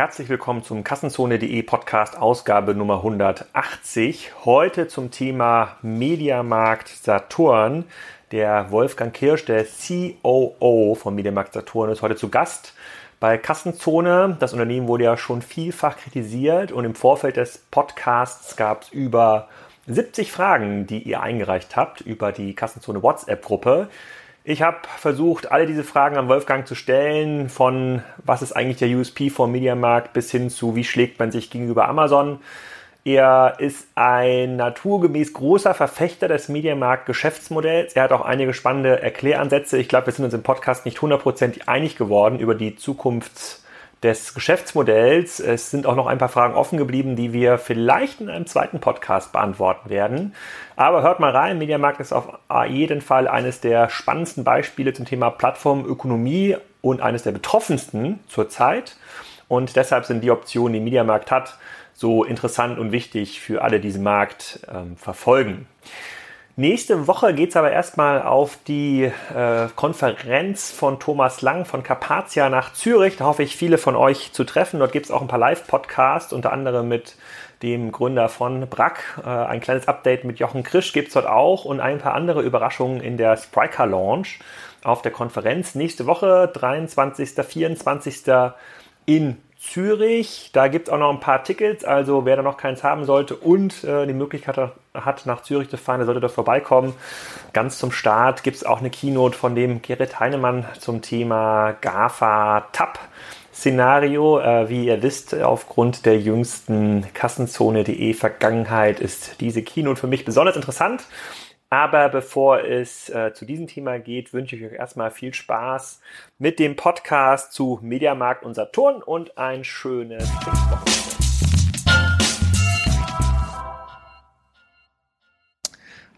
Herzlich willkommen zum Kassenzone.de Podcast Ausgabe Nummer 180. Heute zum Thema Mediamarkt Saturn. Der Wolfgang Kirsch, der COO von Mediamarkt Saturn, ist heute zu Gast bei Kassenzone. Das Unternehmen wurde ja schon vielfach kritisiert und im Vorfeld des Podcasts gab es über 70 Fragen, die ihr eingereicht habt über die Kassenzone WhatsApp-Gruppe. Ich habe versucht, alle diese Fragen an Wolfgang zu stellen, von was ist eigentlich der USP vom Mediamarkt bis hin zu wie schlägt man sich gegenüber Amazon. Er ist ein naturgemäß großer Verfechter des Mediamarkt-Geschäftsmodells. Er hat auch einige spannende Erkläransätze. Ich glaube, wir sind uns im Podcast nicht hundertprozentig einig geworden über die Zukunfts- des Geschäftsmodells. Es sind auch noch ein paar Fragen offen geblieben, die wir vielleicht in einem zweiten Podcast beantworten werden. Aber hört mal rein, Mediamarkt ist auf jeden Fall eines der spannendsten Beispiele zum Thema Plattformökonomie und eines der betroffensten zurzeit. Und deshalb sind die Optionen, die Mediamarkt hat, so interessant und wichtig für alle, die diesen Markt ähm, verfolgen. Nächste Woche geht es aber erstmal auf die äh, Konferenz von Thomas Lang von Carpathia nach Zürich. Da hoffe ich, viele von euch zu treffen. Dort gibt es auch ein paar Live-Podcasts, unter anderem mit dem Gründer von Brack. Äh, ein kleines Update mit Jochen Krisch gibt es dort auch und ein paar andere Überraschungen in der Spriker Launch auf der Konferenz. Nächste Woche, 23., 24. in Zürich. Da gibt es auch noch ein paar Tickets, also wer da noch keins haben sollte und äh, die Möglichkeit hat, nach Zürich zu fahren, der sollte dort vorbeikommen. Ganz zum Start gibt es auch eine Keynote von dem Gerrit Heinemann zum Thema GAFA TAP. Szenario. Äh, wie ihr wisst, aufgrund der jüngsten Kassenzone.de Vergangenheit ist diese Keynote für mich besonders interessant. Aber bevor es äh, zu diesem Thema geht, wünsche ich euch erstmal viel Spaß mit dem Podcast zu Mediamarkt und Saturn und ein schönes Pfingstwochenende.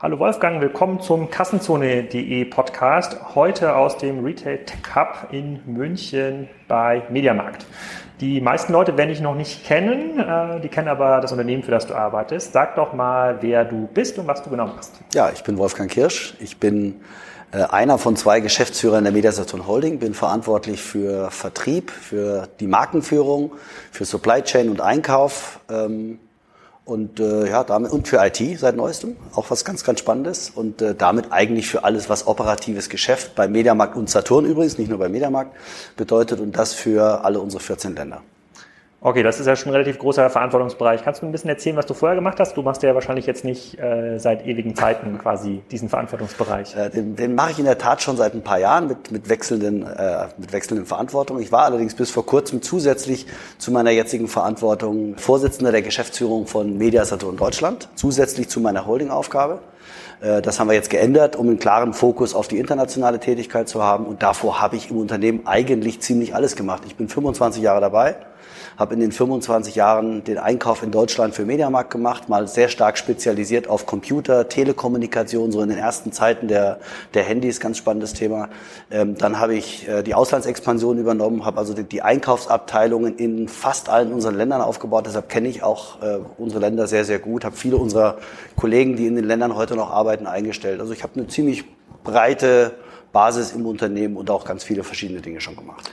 Hallo Wolfgang, willkommen zum Kassenzone.de Podcast. Heute aus dem Retail Tech Hub in München bei Mediamarkt. Die meisten Leute werden dich noch nicht kennen, äh, die kennen aber das Unternehmen, für das du arbeitest. Sag doch mal, wer du bist und was du genau machst. Ja, ich bin Wolfgang Kirsch. Ich bin äh, einer von zwei Geschäftsführern der Mediasaturn Holding, bin verantwortlich für Vertrieb, für die Markenführung, für Supply Chain und Einkauf. Und äh, ja, damit und für IT seit neuestem, auch was ganz, ganz Spannendes. Und äh, damit eigentlich für alles, was operatives Geschäft bei Mediamarkt und Saturn übrigens, nicht nur bei Mediamarkt, bedeutet und das für alle unsere 14 Länder. Okay, das ist ja schon ein relativ großer Verantwortungsbereich. Kannst du ein bisschen erzählen, was du vorher gemacht hast? Du machst ja wahrscheinlich jetzt nicht äh, seit ewigen Zeiten quasi diesen Verantwortungsbereich. Äh, den, den mache ich in der Tat schon seit ein paar Jahren mit, mit, wechselnden, äh, mit wechselnden Verantwortungen. Ich war allerdings bis vor kurzem zusätzlich zu meiner jetzigen Verantwortung Vorsitzender der Geschäftsführung von Media Saturn Deutschland, zusätzlich zu meiner Holdingaufgabe. Äh, das haben wir jetzt geändert, um einen klaren Fokus auf die internationale Tätigkeit zu haben. Und davor habe ich im Unternehmen eigentlich ziemlich alles gemacht. Ich bin 25 Jahre dabei habe in den 25 Jahren den Einkauf in Deutschland für Mediamarkt gemacht, mal sehr stark spezialisiert auf Computer, Telekommunikation, so in den ersten Zeiten der, der Handys, ganz spannendes Thema. Ähm, dann habe ich äh, die Auslandsexpansion übernommen, habe also die, die, Einkaufsabteilungen in fast allen unseren Ländern aufgebaut. Deshalb kenne ich auch äh, unsere Länder sehr, sehr gut, habe viele unserer Kollegen, die in den Ländern heute noch arbeiten, eingestellt. Also ich habe eine ziemlich breite Basis im Unternehmen und auch ganz viele verschiedene Dinge schon gemacht.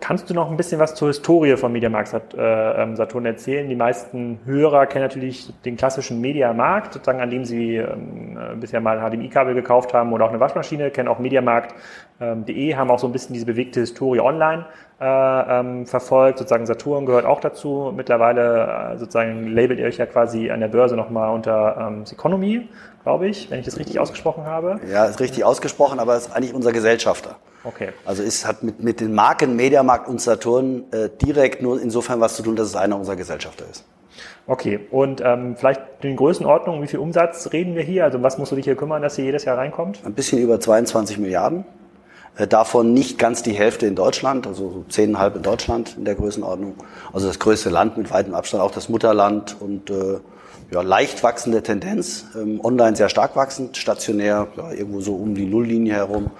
Kannst du noch ein bisschen was zur Historie von Mediamarkt äh, ähm, Saturn erzählen? Die meisten Hörer kennen natürlich den klassischen Mediamarkt, sozusagen, an dem sie ähm, äh, bisher mal HDMI-Kabel gekauft haben oder auch eine Waschmaschine, kennen auch Mediamarkt.de, ähm, haben auch so ein bisschen diese bewegte Historie online äh, verfolgt. Sozusagen Saturn gehört auch dazu. Mittlerweile sozusagen labelt ihr euch ja quasi an der Börse nochmal unter ähm, Economy, glaube ich, wenn ich das richtig ausgesprochen habe. Ja, ist richtig ausgesprochen, aber ist eigentlich unser Gesellschafter. Okay. Also es hat mit, mit den Marken Mediamarkt und Saturn äh, direkt nur insofern was zu tun, dass es einer unserer Gesellschafter ist. Okay, und ähm, vielleicht in Größenordnung, wie viel Umsatz reden wir hier? Also was musst du dich hier kümmern, dass hier jedes Jahr reinkommt? Ein bisschen über 22 Milliarden. Äh, davon nicht ganz die Hälfte in Deutschland, also so zehneinhalb in Deutschland in der Größenordnung. Also das größte Land mit weitem Abstand, auch das Mutterland und äh, ja, leicht wachsende Tendenz. Ähm, online sehr stark wachsend, stationär ja, irgendwo so um die Nulllinie herum.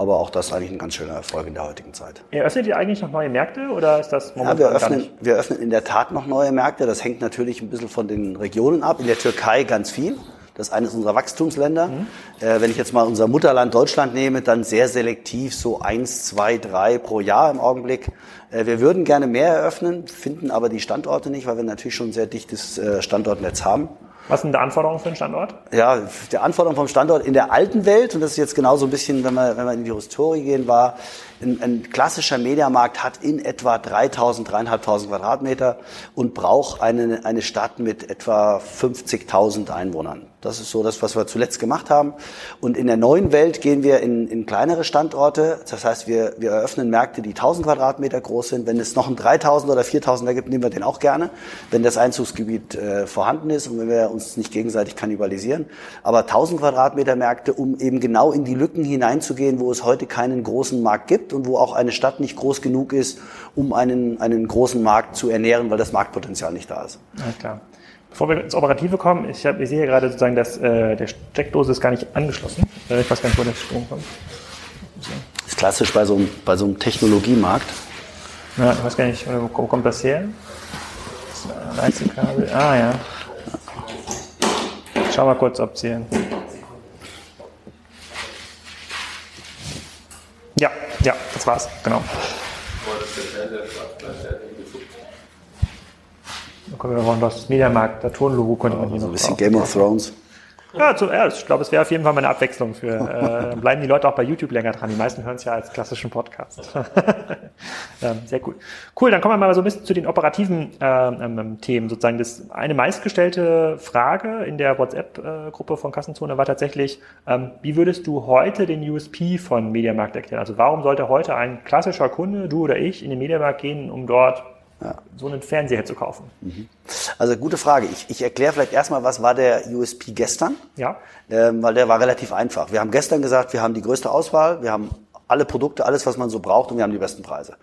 Aber auch das ist eigentlich ein ganz schöner Erfolg in der heutigen Zeit. Ja, öffnet ihr eigentlich noch neue Märkte oder ist das momentan ja, wir öffnen, wir öffnen in der Tat noch neue Märkte. Das hängt natürlich ein bisschen von den Regionen ab. In der Türkei ganz viel. Das ist eines unserer Wachstumsländer. Mhm. Äh, wenn ich jetzt mal unser Mutterland Deutschland nehme, dann sehr selektiv, so eins, zwei, drei pro Jahr im Augenblick. Äh, wir würden gerne mehr eröffnen, finden aber die Standorte nicht, weil wir natürlich schon ein sehr dichtes äh, Standortnetz haben. Was sind die Anforderungen für einen Standort? Ja, die Anforderungen vom Standort in der alten Welt, und das ist jetzt genau so ein bisschen, wenn wir, wenn wir in die Historie gehen, war, ein, ein klassischer Mediamarkt hat in etwa 3000, 3500 Quadratmeter und braucht eine, eine Stadt mit etwa 50.000 Einwohnern. Das ist so das, was wir zuletzt gemacht haben. Und in der neuen Welt gehen wir in, in kleinere Standorte. Das heißt, wir, wir eröffnen Märkte, die 1000 Quadratmeter groß sind. Wenn es noch ein 3000 oder 4000er gibt, nehmen wir den auch gerne, wenn das Einzugsgebiet äh, vorhanden ist und wenn wir uns nicht gegenseitig kannibalisieren. Aber 1000 Quadratmeter Märkte, um eben genau in die Lücken hineinzugehen, wo es heute keinen großen Markt gibt und wo auch eine Stadt nicht groß genug ist, um einen, einen großen Markt zu ernähren, weil das Marktpotenzial nicht da ist. Ja, klar. Bevor wir ins Operative kommen, ich, hab, ich sehe hier gerade sozusagen, dass äh, der Steckdose ist gar nicht angeschlossen. Äh, ich weiß gar nicht, wo der Strom kommt. So. Das ist klassisch bei so einem, bei so einem Technologiemarkt. Ja, ich weiß gar nicht, wo, kommt das her? Das Leitekabel. Ah ja. Schau mal kurz, ob sie. Ja, ja, das war's, genau. Da können wir noch das Mediamarkt, der Tonlogo könnte man hier so noch. ein bisschen Game of Thrones. Ja, zu, ja ich glaube, es wäre auf jeden Fall mal eine Abwechslung für. Äh, bleiben die Leute auch bei YouTube länger dran. Die meisten hören es ja als klassischen Podcast. ähm, sehr cool. Cool, dann kommen wir mal so ein bisschen zu den operativen äh, ähm, Themen. Sozusagen das eine meistgestellte Frage in der WhatsApp-Gruppe von Kassenzone war tatsächlich, ähm, wie würdest du heute den USP von Mediamarkt erklären? Also warum sollte heute ein klassischer Kunde, du oder ich, in den Mediamarkt gehen, um dort ja. so einen Fernseher zu kaufen? Mhm. Also gute Frage. Ich, ich erkläre vielleicht erstmal, was war der USP gestern? Ja. Ähm, weil der war relativ einfach. Wir haben gestern gesagt, wir haben die größte Auswahl, wir haben alle Produkte, alles, was man so braucht und wir haben die besten Preise.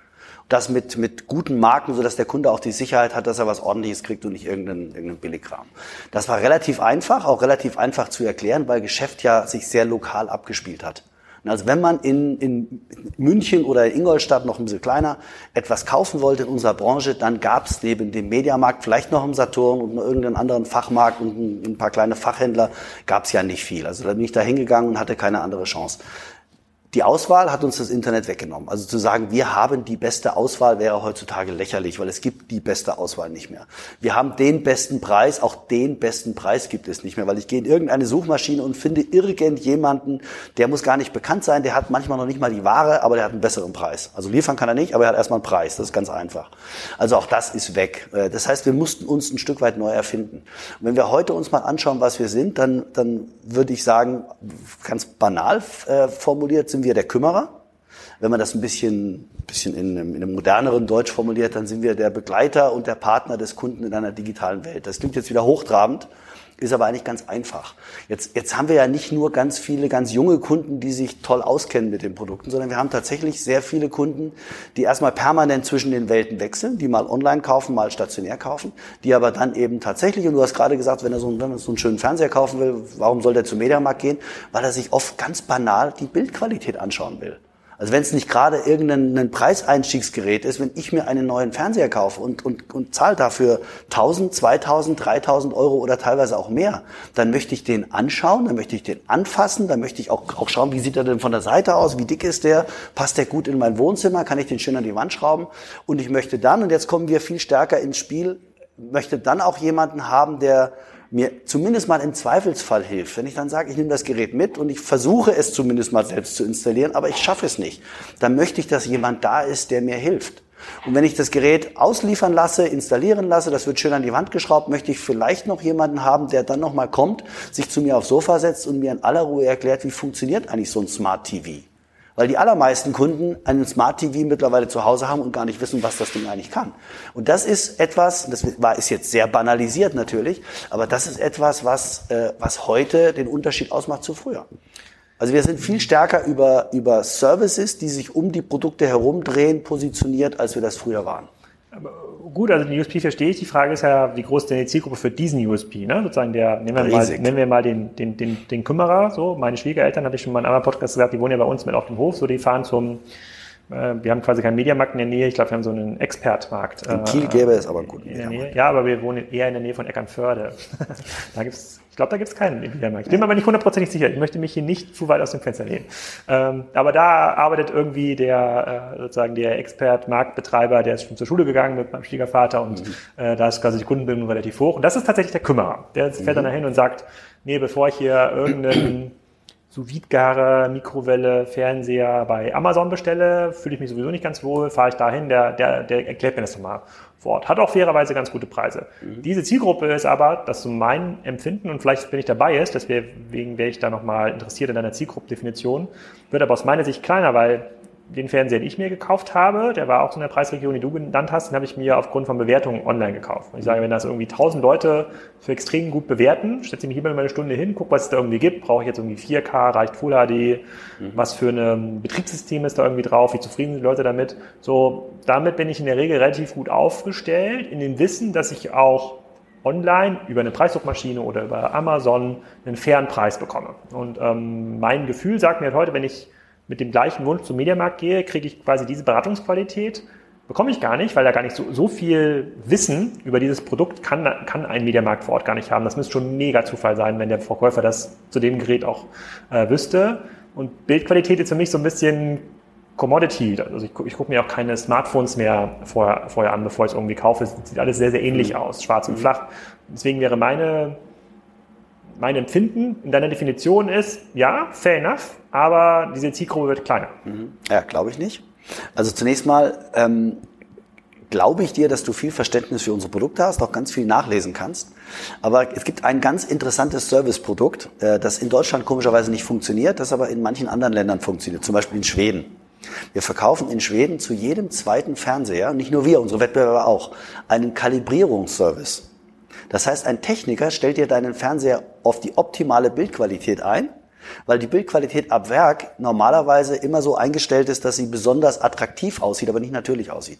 Das mit, mit guten Marken, sodass der Kunde auch die Sicherheit hat, dass er was ordentliches kriegt und nicht irgendeinen, irgendeinen Billigkram. Das war relativ einfach, auch relativ einfach zu erklären, weil Geschäft ja sich sehr lokal abgespielt hat. Also wenn man in, in München oder in Ingolstadt noch ein bisschen kleiner etwas kaufen wollte in unserer Branche, dann gab es neben dem Mediamarkt vielleicht noch im Saturn und irgendeinen anderen Fachmarkt und ein, ein paar kleine Fachhändler, gab es ja nicht viel. Also da bin ich da hingegangen und hatte keine andere Chance. Die Auswahl hat uns das Internet weggenommen. Also zu sagen, wir haben die beste Auswahl wäre heutzutage lächerlich, weil es gibt die beste Auswahl nicht mehr. Wir haben den besten Preis, auch den besten Preis gibt es nicht mehr, weil ich gehe in irgendeine Suchmaschine und finde irgendjemanden, der muss gar nicht bekannt sein, der hat manchmal noch nicht mal die Ware, aber der hat einen besseren Preis. Also liefern kann er nicht, aber er hat erstmal einen Preis. Das ist ganz einfach. Also auch das ist weg. Äh, das heißt, wir mussten uns ein Stück weit neu erfinden. Und wenn wir heute uns mal anschauen, was wir sind, dann, dann würde ich sagen, ganz banal äh, formuliert, sind wir der Kümmerer. Wenn man das ein bisschen, bisschen in, einem, in einem moderneren Deutsch formuliert, dann sind wir der Begleiter und der Partner des Kunden in einer digitalen Welt. Das klingt jetzt wieder hochtrabend, ist aber eigentlich ganz einfach. Jetzt, jetzt haben wir ja nicht nur ganz viele ganz junge Kunden, die sich toll auskennen mit den Produkten, sondern wir haben tatsächlich sehr viele Kunden, die erstmal permanent zwischen den Welten wechseln, die mal online kaufen, mal stationär kaufen, die aber dann eben tatsächlich, und du hast gerade gesagt, wenn er so, wenn er so einen schönen Fernseher kaufen will, warum soll der zum Mediamarkt gehen? Weil er sich oft ganz banal die Bildqualität anschauen will. Also wenn es nicht gerade irgendein Preiseinstiegsgerät ist, wenn ich mir einen neuen Fernseher kaufe und, und, und zahle dafür 1000, 2000, 3000 Euro oder teilweise auch mehr, dann möchte ich den anschauen, dann möchte ich den anfassen, dann möchte ich auch, auch schauen, wie sieht er denn von der Seite aus, wie dick ist der, passt der gut in mein Wohnzimmer, kann ich den schön an die Wand schrauben? Und ich möchte dann, und jetzt kommen wir viel stärker ins Spiel, möchte dann auch jemanden haben, der mir zumindest mal im Zweifelsfall hilft. Wenn ich dann sage, ich nehme das Gerät mit und ich versuche es zumindest mal selbst zu installieren, aber ich schaffe es nicht, dann möchte ich, dass jemand da ist, der mir hilft. Und wenn ich das Gerät ausliefern lasse, installieren lasse, das wird schön an die Wand geschraubt, möchte ich vielleicht noch jemanden haben, der dann nochmal kommt, sich zu mir aufs Sofa setzt und mir in aller Ruhe erklärt, wie funktioniert eigentlich so ein Smart TV. Weil die allermeisten Kunden einen Smart TV mittlerweile zu Hause haben und gar nicht wissen, was das Ding eigentlich kann. Und das ist etwas, das war, ist jetzt sehr banalisiert natürlich, aber das ist etwas, was, äh, was heute den Unterschied ausmacht zu früher. Also wir sind viel stärker über, über Services, die sich um die Produkte herumdrehen, positioniert, als wir das früher waren. Aber gut, also den USP verstehe ich. Die Frage ist ja, wie groß ist denn die Zielgruppe für diesen USP? Ne? Sozusagen der, nehmen wir mal, nehmen wir mal den, den, den, den Kümmerer. So, meine Schwiegereltern, hatte ich schon mal in einem anderen Podcast gesagt, die wohnen ja bei uns mit auf dem Hof. So, die fahren zum wir haben quasi keinen Mediamarkt in der Nähe. Ich glaube, wir haben so einen Expertmarkt. In Kiel gäbe es aber einen guten Nähe. Ja, aber wir wohnen eher in der Nähe von Eckernförde. da gibt's ich glaube, da gibt es keinen Mediamarkt. Ich bin mir aber nicht hundertprozentig sicher. Ich möchte mich hier nicht zu weit aus dem Fenster lehnen. Ähm, aber da arbeitet irgendwie der äh, sozusagen der Expert, Marktbetreiber, der ist schon zur Schule gegangen mit meinem Schwiegervater und mhm. äh, da ist quasi die Kundenbindung relativ hoch. Und das ist tatsächlich der Kümmerer. Der fährt mhm. dann dahin und sagt, nee, bevor ich hier irgendeinen sous vide Mikrowelle, Fernseher bei Amazon bestelle, fühle ich mich sowieso nicht ganz wohl, fahre ich dahin, der, der, der erklärt mir das nochmal vor Ort. Hat auch fairerweise ganz gute Preise. Mhm. Diese Zielgruppe ist aber, dass so mein Empfinden, und vielleicht bin ich dabei ist, deswegen wäre ich da nochmal interessiert in deiner Zielgruppendefinition, wird aber aus meiner Sicht kleiner, weil den Fernseher, den ich mir gekauft habe, der war auch so in der Preisregion, die du genannt hast, den habe ich mir aufgrund von Bewertungen online gekauft. Und ich sage, wenn das irgendwie 1000 Leute für extrem gut bewerten, setze ich mich immer mal eine Stunde hin, gucke, was es da irgendwie gibt. Brauche ich jetzt irgendwie 4K, reicht Full HD, mhm. was für ein Betriebssystem ist da irgendwie drauf, wie zufrieden sind die Leute damit. So, damit bin ich in der Regel relativ gut aufgestellt, in dem Wissen, dass ich auch online über eine Preissuchmaschine oder über Amazon einen fairen Preis bekomme. Und ähm, mein Gefühl sagt mir halt heute, wenn ich mit dem gleichen Wunsch zum Mediamarkt gehe, kriege ich quasi diese Beratungsqualität. Bekomme ich gar nicht, weil da gar nicht so, so viel Wissen über dieses Produkt kann, kann ein Mediamarkt vor Ort gar nicht haben. Das müsste schon ein mega Zufall sein, wenn der Verkäufer das zu dem Gerät auch äh, wüsste. Und Bildqualität ist für mich so ein bisschen Commodity. Also ich, ich gucke mir auch keine Smartphones mehr vorher, vorher an, bevor ich es irgendwie kaufe. Es sieht alles sehr, sehr ähnlich mhm. aus, schwarz und mhm. flach. Deswegen wäre meine mein Empfinden in deiner Definition ist, ja, fair enough, aber diese Zielgruppe wird kleiner. Mhm. Ja, glaube ich nicht. Also zunächst mal ähm, glaube ich dir, dass du viel Verständnis für unsere Produkte hast, auch ganz viel nachlesen kannst. Aber es gibt ein ganz interessantes Serviceprodukt, äh, das in Deutschland komischerweise nicht funktioniert, das aber in manchen anderen Ländern funktioniert, zum Beispiel in Schweden. Wir verkaufen in Schweden zu jedem zweiten Fernseher, nicht nur wir, unsere Wettbewerber auch, einen Kalibrierungsservice. Das heißt, ein Techniker stellt dir deinen Fernseher auf die optimale Bildqualität ein, weil die Bildqualität ab Werk normalerweise immer so eingestellt ist, dass sie besonders attraktiv aussieht, aber nicht natürlich aussieht.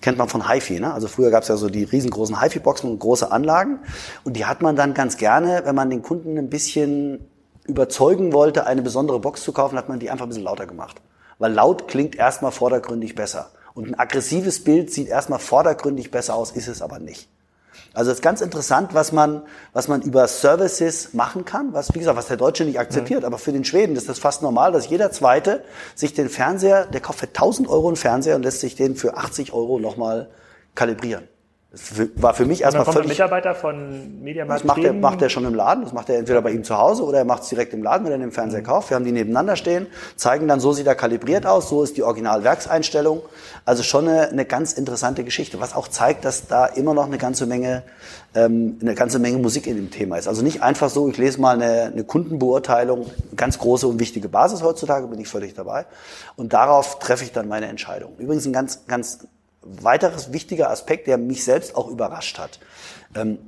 Kennt man von HiFi, ne? Also früher gab es ja so die riesengroßen HiFi-Boxen und große Anlagen. Und die hat man dann ganz gerne, wenn man den Kunden ein bisschen überzeugen wollte, eine besondere Box zu kaufen, hat man die einfach ein bisschen lauter gemacht. Weil laut klingt erstmal vordergründig besser. Und ein aggressives Bild sieht erstmal vordergründig besser aus, ist es aber nicht. Also es ist ganz interessant, was man, was man über Services machen kann, was, wie gesagt, was der Deutsche nicht akzeptiert. Mhm. Aber für den Schweden ist das fast normal, dass jeder Zweite sich den Fernseher, der kauft für 1000 Euro einen Fernseher und lässt sich den für 80 Euro nochmal kalibrieren. Das war für mich erstmal völlig... Mitarbeiter von Mediamarkt Das macht er, macht er schon im Laden. Das macht er entweder bei ihm zu Hause oder er macht es direkt im Laden, wenn er den Fernseher mhm. kauft. Wir haben die nebeneinander stehen, zeigen dann, so sieht er kalibriert aus, so ist die Originalwerkseinstellung. Also schon eine, eine ganz interessante Geschichte, was auch zeigt, dass da immer noch eine ganze Menge, ähm, eine ganze Menge Musik in dem Thema ist. Also nicht einfach so, ich lese mal eine, eine Kundenbeurteilung, ganz große und wichtige Basis heutzutage, bin ich völlig dabei. Und darauf treffe ich dann meine Entscheidung. Übrigens ein ganz, ganz weiteres wichtiger Aspekt, der mich selbst auch überrascht hat. Ähm,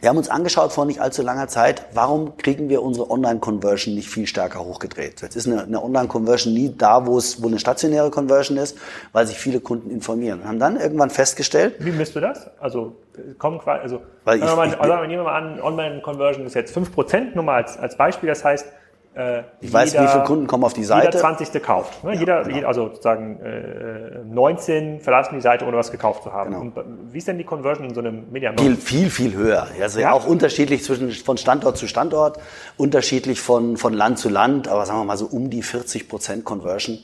wir haben uns angeschaut vor nicht allzu langer Zeit, warum kriegen wir unsere Online-Conversion nicht viel stärker hochgedreht? Jetzt ist eine, eine Online-Conversion nie da, wo es, wo eine stationäre Conversion ist, weil sich viele Kunden informieren. Und haben dann irgendwann festgestellt. Wie misst du das? Also, kommen quasi, also, weil ich, mal, ich, also, nehmen wir mal an, Online-Conversion ist jetzt 5%, nur mal als, als Beispiel. Das heißt, äh, ich weiß, jeder, wie viele Kunden kommen auf die Seite. Jeder 20. kauft. Ne? Ja, jeder, genau. jeder, also sozusagen äh, 19 verlassen die Seite, ohne was gekauft zu haben. Genau. Und wie ist denn die Conversion in so einem Mediamarkt? Viel, viel, viel höher. Also ja? auch unterschiedlich zwischen von Standort zu Standort, unterschiedlich von, von Land zu Land, aber sagen wir mal so um die 40 Prozent Conversion.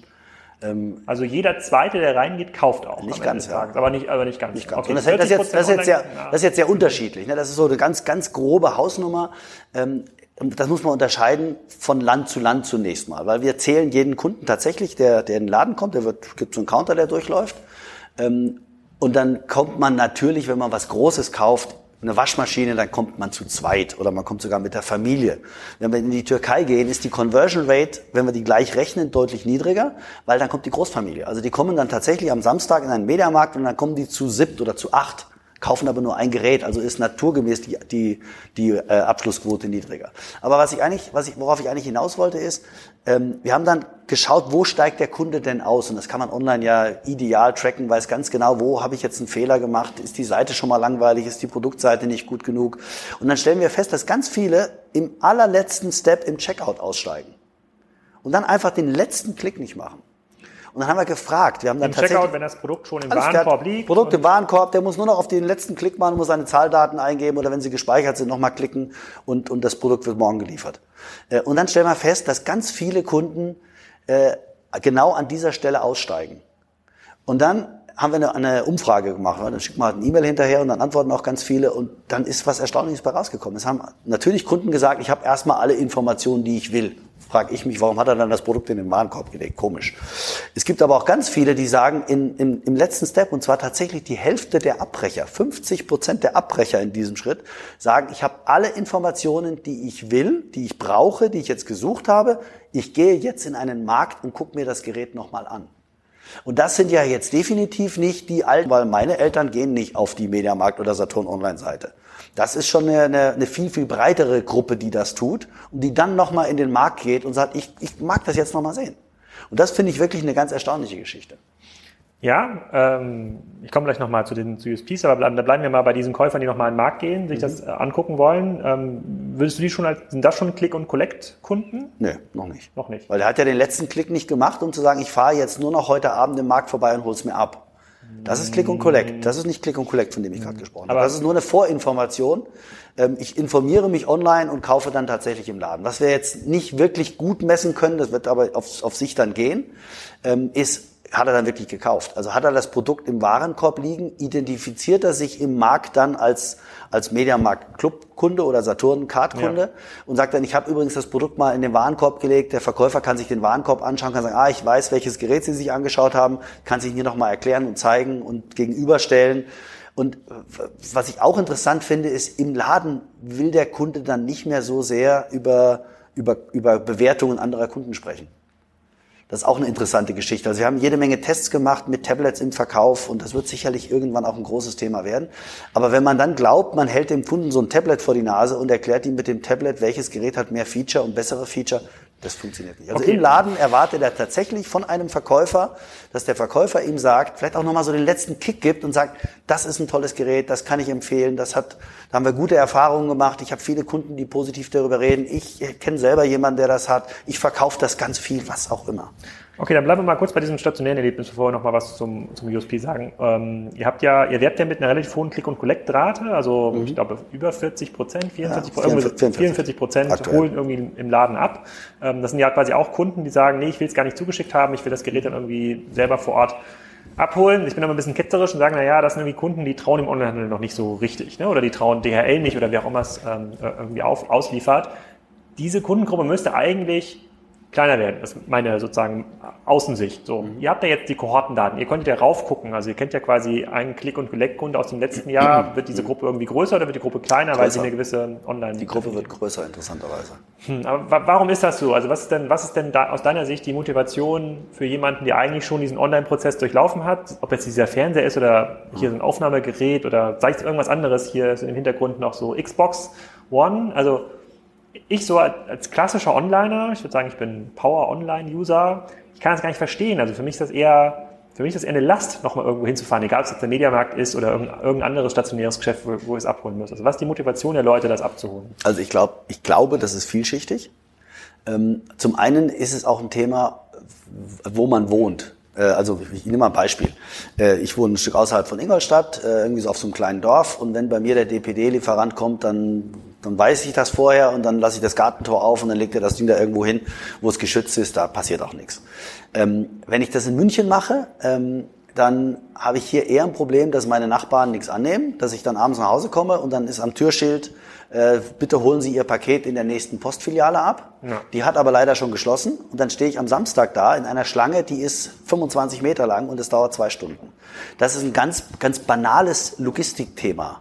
Ähm, also jeder Zweite, der reingeht, kauft auch. Nicht ganz, ja. aber nicht, aber nicht ganz. Nicht ganz. Okay, das, das, ist jetzt, das, ist jetzt sehr, das ist jetzt sehr unterschiedlich. Ne? Das ist so eine ganz, ganz grobe Hausnummer. Ähm, das muss man unterscheiden von Land zu Land zunächst mal, weil wir zählen jeden Kunden tatsächlich, der, der in den Laden kommt, der wird, gibt so einen Counter, der durchläuft. Ähm, und dann kommt man natürlich, wenn man was Großes kauft, eine Waschmaschine, dann kommt man zu zweit oder man kommt sogar mit der Familie. Wenn wir in die Türkei gehen, ist die Conversion Rate, wenn wir die gleich rechnen, deutlich niedriger, weil dann kommt die Großfamilie. Also die kommen dann tatsächlich am Samstag in einen Mediamarkt und dann kommen die zu siebt oder zu acht kaufen aber nur ein Gerät, also ist naturgemäß die, die, die äh, Abschlussquote niedriger. Aber was ich eigentlich, was ich, worauf ich eigentlich hinaus wollte, ist, ähm, wir haben dann geschaut, wo steigt der Kunde denn aus? Und das kann man online ja ideal tracken, weiß ganz genau, wo habe ich jetzt einen Fehler gemacht, ist die Seite schon mal langweilig, ist die Produktseite nicht gut genug. Und dann stellen wir fest, dass ganz viele im allerletzten Step im Checkout aussteigen. Und dann einfach den letzten Klick nicht machen. Und dann haben wir gefragt. Wir haben dann Im tatsächlich, Checkout, wenn das Produkt schon im Warenkorb klar, liegt. Produkt im Warenkorb, der muss nur noch auf den letzten Klick machen, muss seine Zahldaten eingeben oder wenn sie gespeichert sind, nochmal klicken und, und das Produkt wird morgen geliefert. Äh, Und dann stellen wir fest, dass ganz viele Kunden äh, genau an dieser Stelle aussteigen. Und dann haben wir eine, eine Umfrage gemacht. Dann schickt man halt eine E-Mail hinterher und dann antworten auch ganz viele und dann ist was Erstaunliches bei rausgekommen. Es haben natürlich Kunden gesagt, ich habe erstmal alle Informationen, die ich will. Frag ich mich, warum hat er dann das Produkt in den Warenkorb gelegt? Komisch. Es gibt aber auch ganz viele, die sagen, in, im, im letzten Step, und zwar tatsächlich die Hälfte der Abbrecher, 50 Prozent der Abbrecher in diesem Schritt, sagen, ich habe alle Informationen, die ich will, die ich brauche, die ich jetzt gesucht habe. Ich gehe jetzt in einen Markt und gucke mir das Gerät nochmal an. Und das sind ja jetzt definitiv nicht die Alten, weil meine Eltern gehen nicht auf die Mediamarkt oder Saturn Online-Seite. Das ist schon eine, eine, eine viel, viel breitere Gruppe, die das tut und die dann nochmal in den Markt geht und sagt, ich, ich mag das jetzt nochmal sehen. Und das finde ich wirklich eine ganz erstaunliche Geschichte. Ja, ähm, ich komme gleich nochmal zu den zu USPs, aber bleiben, da bleiben wir mal bei diesen Käufern, die nochmal in den Markt gehen, sich das äh, angucken wollen. Ähm, würdest du die schon als, sind das schon Click- und Collect-Kunden? Nö, noch nicht. Noch nicht. Weil er hat ja den letzten Klick nicht gemacht, um zu sagen, ich fahre jetzt nur noch heute Abend im Markt vorbei und hol's mir ab. Das ist Click und Collect. Das ist nicht Click und Collect, von dem ich gerade gesprochen habe. Aber- Das ist nur eine Vorinformation. Ähm, Ich informiere mich online und kaufe dann tatsächlich im Laden. Was wir jetzt nicht wirklich gut messen können, das wird aber auf, auf sich dann gehen, ähm, ist, hat er dann wirklich gekauft? Also hat er das Produkt im Warenkorb liegen? Identifiziert er sich im Markt dann als, als Mediamarkt Clubkunde oder Saturn Card-Kunde Ja. und sagt dann, ich habe übrigens das Produkt mal in den Warenkorb gelegt. Der Verkäufer kann sich den Warenkorb anschauen, kann sagen, ah, ich weiß, welches Gerät Sie sich angeschaut haben, kann sich hier nochmal erklären und zeigen und gegenüberstellen. Und äh, was ich auch interessant finde, ist, im Laden will der Kunde dann nicht mehr so sehr über, über, über Bewertungen anderer Kunden sprechen. Das ist auch eine interessante Geschichte. Also wir haben jede Menge Tests gemacht mit Tablets im Verkauf und das wird sicherlich irgendwann auch ein großes Thema werden. Aber wenn man dann glaubt, man hält dem Kunden so ein Tablet vor die Nase und erklärt ihm mit dem Tablet, welches Gerät hat mehr Feature und bessere Feature, das funktioniert nicht. Also Okay. im Laden erwartet er tatsächlich von einem Verkäufer, dass der Verkäufer ihm sagt, vielleicht auch nochmal so den letzten Kick gibt und sagt, das ist ein tolles Gerät, das kann ich empfehlen, das hat, da haben wir gute Erfahrungen gemacht. Ich habe viele Kunden, die positiv darüber reden. Ich kenne selber jemanden, der das hat. Ich verkaufe das ganz viel, was auch immer. Okay, dann bleiben wir mal kurz bei diesem stationären Erlebnis, bevor wir noch mal was zum, zum USP sagen. Ähm, ihr habt ja, ihr werbt ja mit einer relativ hohen Click- und Collect-Rate, also ich glaube über 40 Prozent, 44 Ja, Prozent, 44 44 Prozent aktuell. holen irgendwie im Laden ab. Ähm, das sind ja quasi auch Kunden, die sagen, nee, ich will es gar nicht zugeschickt haben, ich will das Gerät dann irgendwie selber vor Ort abholen. Ich bin aber ein bisschen ketzerisch und sage, na ja, das sind irgendwie Kunden, die trauen im Onlinehandel noch nicht so richtig, ne? oder die trauen DHL nicht oder wer auch immer es ähm, irgendwie auf, ausliefert. Diese Kundengruppe müsste eigentlich kleiner werden. Das ist meine sozusagen Außensicht. So, Mhm. ihr habt ja jetzt die Kohortendaten. Ihr konntet ja raufgucken. Also ihr kennt ja quasi einen Click- und Collect-Kunde aus dem letzten Jahr. Wird diese Gruppe irgendwie größer oder wird die Gruppe kleiner, weil sie Mhm. Größer. eine gewisse Online. Die Gruppe wird größer, interessanterweise. Hm, aber wa- warum ist das so? Also was ist denn, was ist denn da aus deiner Sicht die Motivation für jemanden, der eigentlich schon diesen Online-Prozess durchlaufen hat? Ob jetzt dieser Fernseher ist oder hier so ein Aufnahmegerät oder sei es irgendwas anderes. Hier ist im Hintergrund noch so Xbox One. Also ich so als klassischer Onliner, ich würde sagen, ich bin Power-Online-User, ich kann das gar nicht verstehen. Also für mich ist das eher, für mich ist das eher eine Last, nochmal irgendwo hinzufahren, egal ob es jetzt der Mediamarkt ist oder irgendein, irgendein anderes stationäres Geschäft, wo, wo ich es abholen muss. Also was ist die Motivation der Leute, das abzuholen? Also ich glaube, ich glaube, das ist vielschichtig. Ähm, zum einen ist es auch ein Thema, wo man wohnt. Äh, also ich nehme mal ein Beispiel. Äh, ich wohne ein Stück außerhalb von Ingolstadt, äh, irgendwie so auf so einem kleinen Dorf. Und wenn bei mir der DPD-Lieferant kommt, dann, dann weiß ich das vorher und dann lasse ich das Gartentor auf und dann legt er das Ding da irgendwo hin, wo es geschützt ist. Da passiert auch nichts. Ähm, wenn ich das in München mache, ähm, dann habe ich hier eher ein Problem, dass meine Nachbarn nichts annehmen, dass ich dann abends nach Hause komme und dann ist am Türschild, äh, bitte holen Sie Ihr Paket in der nächsten Postfiliale ab. Ja. Die hat aber leider schon geschlossen und dann stehe ich am Samstag da in einer Schlange, die ist 25 Meter lang und es dauert zwei Stunden. Das ist ein ganz, ganz banales Logistikthema.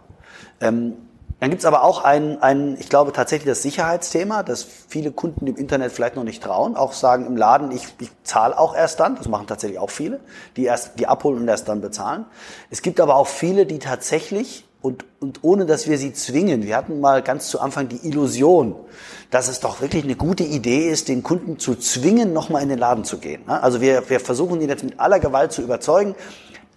Ähm, dann gibt's aber auch ein, ein, ich glaube tatsächlich das Sicherheitsthema, dass viele Kunden im Internet vielleicht noch nicht trauen, auch sagen im Laden, ich, ich zahle auch erst dann, das machen tatsächlich auch viele, die erst die abholen und erst dann bezahlen. Es gibt aber auch viele, die tatsächlich und, und ohne dass wir sie zwingen, wir hatten mal ganz zu Anfang die Illusion, dass es doch wirklich eine gute Idee ist, den Kunden zu zwingen, nochmal in den Laden zu gehen. ne? Also wir, wir versuchen ihn jetzt mit aller Gewalt zu überzeugen,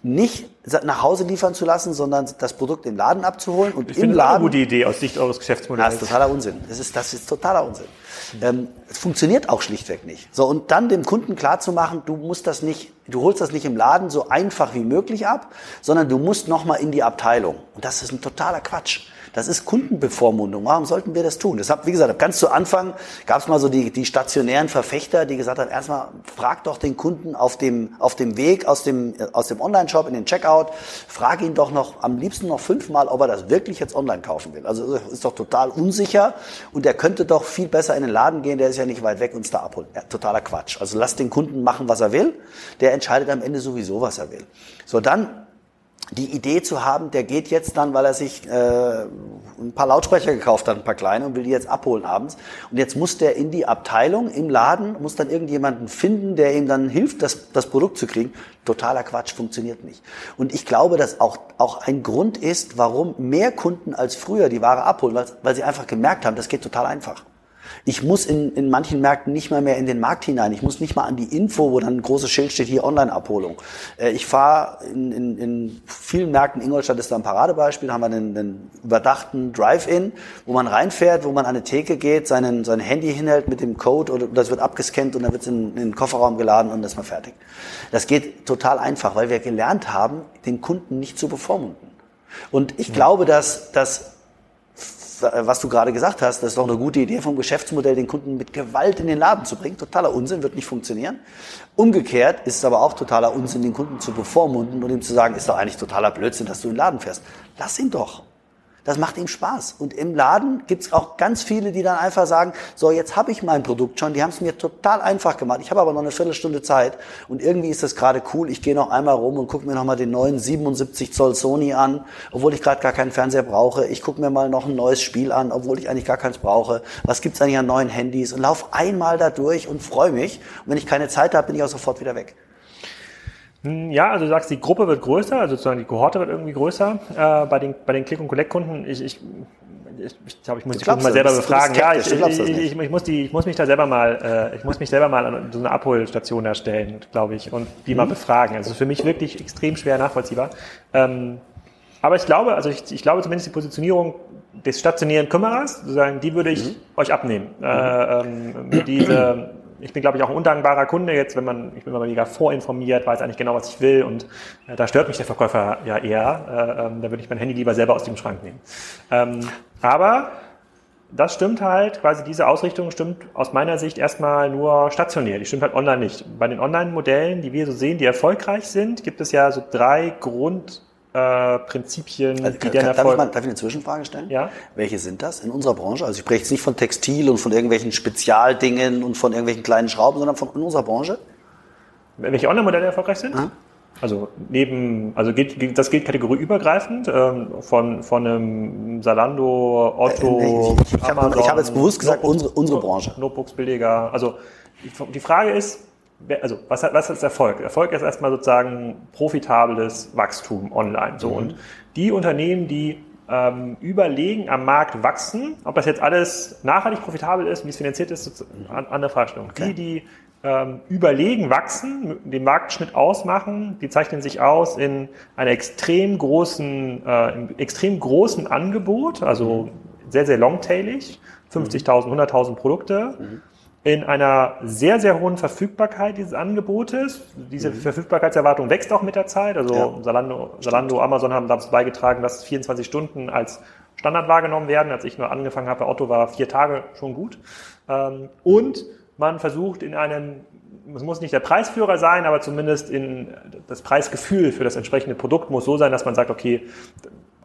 nicht nach Hause liefern zu lassen, sondern das Produkt im Laden abzuholen und ich im finde das Laden. eine gute Idee aus Sicht eures Geschäftsmodells. Das ist totaler Unsinn. Das ist, das ist totaler Unsinn. Ähm, es funktioniert auch schlichtweg nicht. So, und dann dem Kunden klarzumachen, du musst das nicht, du holst das nicht im Laden so einfach wie möglich ab, sondern du musst nochmal in die Abteilung. Und das ist ein totaler Quatsch. Das ist Kundenbevormundung. Warum sollten wir das tun? Deshalb, wie gesagt, ganz zu Anfang gab es mal so die, die stationären Verfechter, die gesagt haben, erstmal frag doch den Kunden auf dem, auf dem Weg aus dem, aus dem Online-Shop in den Checkout, frag ihn doch noch am liebsten noch fünfmal, ob er das wirklich jetzt online kaufen will. Also ist doch total unsicher und er könnte doch viel besser in den Laden gehen, der ist ja nicht weit weg, uns da abholen. Ja, totaler Quatsch. Also lass den Kunden machen, was er will. Der entscheidet am Ende sowieso, was er will. So, dann die Idee zu haben, der geht jetzt dann, weil er sich äh, ein paar Lautsprecher gekauft hat, ein paar kleine und will die jetzt abholen abends. Und jetzt muss der in die Abteilung im Laden, muss dann irgendjemanden finden, der ihm dann hilft, das, das Produkt zu kriegen. Totaler Quatsch, funktioniert nicht. Und ich glaube, dass auch, auch ein Grund ist, warum mehr Kunden als früher die Ware abholen, weil, weil sie einfach gemerkt haben, das geht total einfach. Ich muss in, in manchen Märkten nicht mal mehr in den Markt hinein. Ich muss nicht mal an die Info, wo dann ein großes Schild steht, hier Online-Abholung. Äh, ich fahre in, in, in vielen Märkten, Ingolstadt ist da ein Paradebeispiel, haben wir einen, einen überdachten Drive-In, wo man reinfährt, wo man an eine Theke geht, seinen, sein Handy hinhält mit dem Code oder das wird abgescannt und dann wird es in, in den Kofferraum geladen und dann ist man fertig. Das geht total einfach, weil wir gelernt haben, den Kunden nicht zu bevormunden. Und ich glaube, dass, dass was du gerade gesagt hast, das ist doch eine gute Idee vom Geschäftsmodell, den Kunden mit Gewalt in den Laden zu bringen. Totaler Unsinn, wird nicht funktionieren. Umgekehrt ist es aber auch totaler Unsinn, den Kunden zu bevormunden und ihm zu sagen, ist doch eigentlich totaler Blödsinn, dass du in den Laden fährst. Lass ihn doch. Das macht ihm Spaß. Und im Laden gibt's auch ganz viele, die dann einfach sagen, so jetzt habe ich mein Produkt schon, die haben es mir total einfach gemacht. Ich habe aber noch eine Viertelstunde Zeit und irgendwie ist das gerade cool. Ich gehe noch einmal rum und gucke mir nochmal den neuen 77 Zoll Sony an, obwohl ich gerade gar keinen Fernseher brauche. Ich gucke mir mal noch ein neues Spiel an, obwohl ich eigentlich gar keins brauche. Was gibt's eigentlich an neuen Handys? Und lauf einmal da durch und freue mich. Und wenn ich keine Zeit habe, bin ich auch sofort wieder weg. Hm, ja, also du sagst, die Gruppe wird größer, also sozusagen die Kohorte wird irgendwie größer äh, bei den, bei den Click- und Collect-Kunden. Ich, ich, ich, ich glaube, ich muss die Kunden mal selber befragen. Ja, ich, ich, muss die, ich muss mich da selber mal, äh, ich muss mich selber mal an so eine Abholstation erstellen, glaube ich, und die mhm. mal befragen. Also für mich wirklich extrem schwer nachvollziehbar. Ähm, aber ich glaube, also ich, ich glaube zumindest die Positionierung des stationären Kümmerers, sozusagen, die würde ich mhm. euch abnehmen. Äh, ähm, diese ich bin, glaube ich, auch ein undankbarer Kunde jetzt, wenn man, ich bin immer mega vorinformiert, weiß eigentlich genau, was ich will und äh, da stört mich der Verkäufer ja eher. Äh, ähm, da würde ich mein Handy lieber selber aus dem Schrank nehmen. Ähm, aber das stimmt halt, quasi diese Ausrichtung stimmt aus meiner Sicht erstmal nur stationär, die stimmt halt online nicht. Bei den Online-Modellen, die wir so sehen, die erfolgreich sind, gibt es ja so drei Grund äh, Prinzipien, also, die kann, Erfolg... Darf ich, mal, darf ich eine Zwischenfrage stellen? Ja. Welche sind das in unserer Branche? Also ich spreche jetzt nicht von Textil und von irgendwelchen Spezialdingen und von irgendwelchen kleinen Schrauben, sondern von in unserer Branche? Welche Online-Modelle erfolgreich sind? Ah. Also neben, also geht, das geht kategorieübergreifend ähm, von von einem Salando, Otto, äh, nee, ich, ich, Amazon. Hab, ich habe jetzt bewusst gesagt Notebooks, unsere unsere Branche. Notebooks billiger. Also die Frage ist, also was, hat, was ist Erfolg? Erfolg ist erstmal sozusagen profitables Wachstum online. So. Mhm. Und die Unternehmen, die ähm, überlegen am Markt wachsen, ob das jetzt alles nachhaltig profitabel ist, wie es finanziert ist, ist eine andere Fragestellung. Okay. Die, die ähm, überlegen wachsen, den Marktschnitt ausmachen, die zeichnen sich aus in einer extrem großen, äh, extrem großen Angebot, also mhm. sehr, sehr longtailig, 50.000, 100.000 Produkte. Mhm in einer sehr, sehr hohen Verfügbarkeit dieses Angebotes. Diese mhm. Verfügbarkeitserwartung wächst auch mit der Zeit. Also ja. Salando, Salando, Amazon haben dazu beigetragen, dass 24 Stunden als Standard wahrgenommen werden. Als ich nur angefangen habe bei Otto, war vier Tage schon gut. Ähm, und man versucht in einem, es muss nicht der Preisführer sein, aber zumindest in das Preisgefühl für das entsprechende Produkt muss so sein, dass man sagt, okay,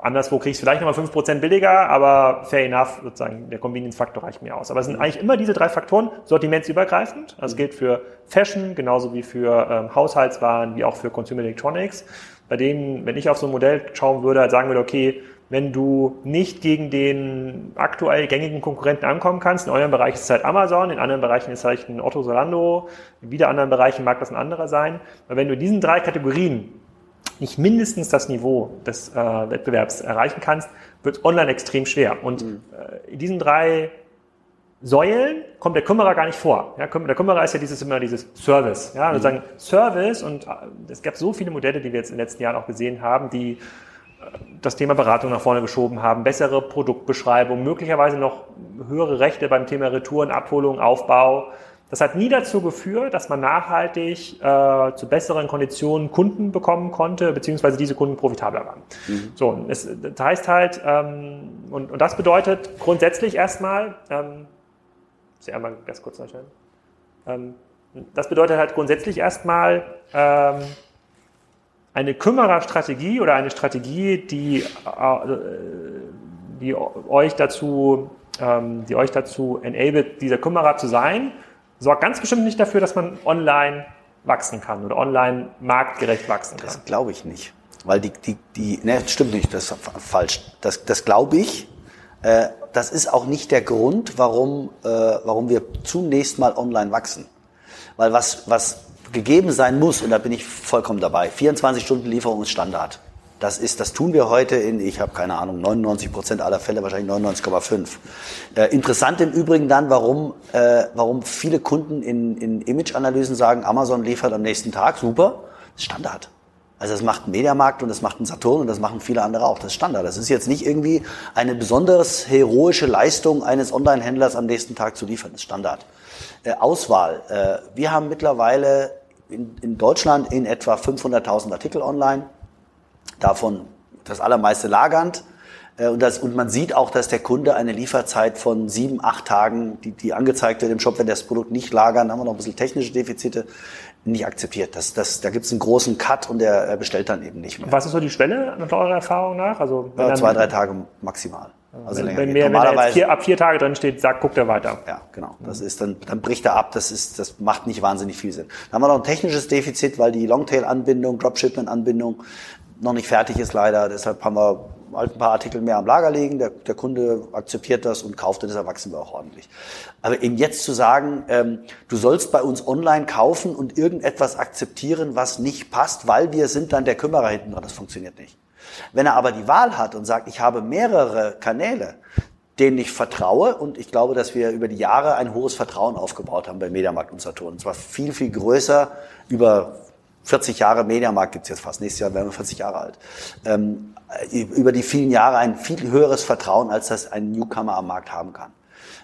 Anderswo kriegst du vielleicht nochmal 5% billiger, aber fair enough, sozusagen, der Convenience-Faktor reicht mir aus. Aber es sind eigentlich immer diese drei Faktoren, sortimentsübergreifend. Das gilt für Fashion, genauso wie für ähm, Haushaltswaren, wie auch für Consumer Electronics. Bei denen, wenn ich auf so ein Modell schauen würde, halt sagen würde, okay, wenn du nicht gegen den aktuell gängigen Konkurrenten ankommen kannst, in eurem Bereich ist es halt Amazon, in anderen Bereichen ist es halt ein Otto Solando, in wieder anderen Bereichen mag das ein anderer sein. Aber wenn du in diesen drei Kategorien nicht mindestens das Niveau des äh, Wettbewerbs erreichen kannst, wird online extrem schwer. Und mhm. äh, in diesen drei Säulen kommt der Kümmerer gar nicht vor. Ja, der Kümmerer ist ja dieses immer dieses Service. Ja, mhm. sagen Service und äh, es gab so viele Modelle, die wir jetzt in den letzten Jahren auch gesehen haben, die äh, das Thema Beratung nach vorne geschoben haben, bessere Produktbeschreibung, möglicherweise noch höhere Rechte beim Thema Retouren, Abholung, Aufbau. Das hat nie dazu geführt, dass man nachhaltig äh, zu besseren Konditionen Kunden bekommen konnte, beziehungsweise diese Kunden profitabler waren. Mhm. So, es, das heißt halt, ähm, und, und das bedeutet grundsätzlich erstmal, ähm, muss ich einmal ganz kurz nachstellen, ähm, das bedeutet halt grundsätzlich erstmal ähm, eine Kümmererstrategie oder eine Strategie, die, äh, die euch dazu, ähm, die euch dazu enabled, dieser Kümmerer zu sein sorgt ganz bestimmt nicht dafür, dass man online wachsen kann oder online marktgerecht wachsen kann. Das glaube ich nicht. Weil die, die, die, ne, stimmt nicht, das ist falsch. Das, das glaube ich. Äh, das ist auch nicht der Grund, warum, äh, warum wir zunächst mal online wachsen. Weil was, was gegeben sein muss, und da bin ich vollkommen dabei, 24 Stunden Lieferung ist Standard. Das ist, das tun wir heute in, ich habe keine Ahnung, 99 Prozent aller Fälle, wahrscheinlich 99,5. Äh, interessant im Übrigen dann, warum, äh, warum viele Kunden in, in Image-Analysen sagen, Amazon liefert am nächsten Tag, super, Standard. Also das macht ein Mediamarkt und das macht ein Saturn und das machen viele andere auch. Das ist Standard. Das ist jetzt nicht irgendwie eine besonders heroische Leistung eines Online-Händlers am nächsten Tag zu liefern. Das ist Standard. Äh, Auswahl. Äh, wir haben mittlerweile in, in Deutschland in etwa 500.000 Artikel online davon das allermeiste lagernd. Äh, und, das, und man sieht auch, dass der Kunde eine Lieferzeit von sieben, acht Tagen, die, die angezeigt wird im Shop, wenn das Produkt nicht lagern, haben wir noch ein bisschen technische Defizite, nicht akzeptiert. Das, das, da gibt es einen großen Cut und der bestellt dann eben nicht mehr. Was ist so die Schwelle nach eurer Erfahrung nach? Also ja, zwei, drei Tage maximal. Also wenn, wenn, mehr, Normalerweise, wenn vier, ab vier Tage drin steht, sagt, guckt er weiter. Ja, genau. Das ist dann, dann bricht er ab. Das ist, das macht nicht wahnsinnig viel Sinn. Dann haben wir noch ein technisches Defizit, weil die Longtail-Anbindung, Dropshipment-Anbindung noch nicht fertig ist leider. Deshalb haben wir halt ein paar Artikel mehr am Lager liegen. Der, der Kunde akzeptiert das und kauft und deshalb wachsen wir auch ordentlich. Aber eben jetzt zu sagen, ähm, du sollst bei uns online kaufen und irgendetwas akzeptieren, was nicht passt, weil wir sind dann der Kümmerer hinten dran, das funktioniert nicht. Wenn er aber die Wahl hat und sagt, ich habe mehrere Kanäle, denen ich vertraue und ich glaube, dass wir über die Jahre ein hohes Vertrauen aufgebaut haben bei Mediamarkt und Saturn. Und zwar viel, viel größer über 40 Jahre Mediamarkt gibt's jetzt fast. Nächstes Jahr werden wir 40 Jahre alt. Ähm, über die vielen Jahre ein viel höheres Vertrauen, als das ein Newcomer am Markt haben kann.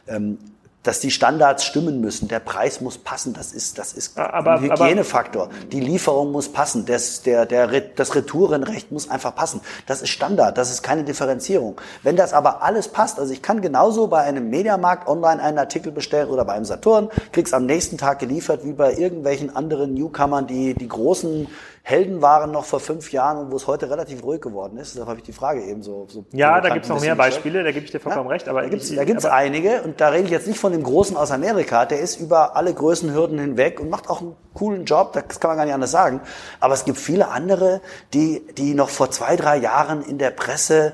Ähm, dass die Standards stimmen müssen, der Preis muss passen, das ist, das ist aber, ein Hygienefaktor. Die Lieferung muss passen, das, der, der, das Retourenrecht muss einfach passen. Das ist Standard, das ist keine Differenzierung. Wenn das aber alles passt, also ich kann genauso bei einem Mediamarkt online einen Artikel bestellen oder bei einem Saturn, krieg's am nächsten Tag geliefert wie bei irgendwelchen anderen Newcomern, die die großen Helden waren noch vor fünf Jahren und wo es heute relativ ruhig geworden ist. Deshalb habe ich die Frage eben so. so ja, da gibt es noch mehr Beispiele, da gebe ich dir vollkommen ja, recht. Aber da gibt es einige und da rede ich jetzt nicht von dem Großen aus Amerika. Der ist über alle Größenhürden hinweg und macht auch einen coolen Job, das kann man gar nicht anders sagen. Aber es gibt viele andere, die, die noch vor zwei, drei Jahren in der Presse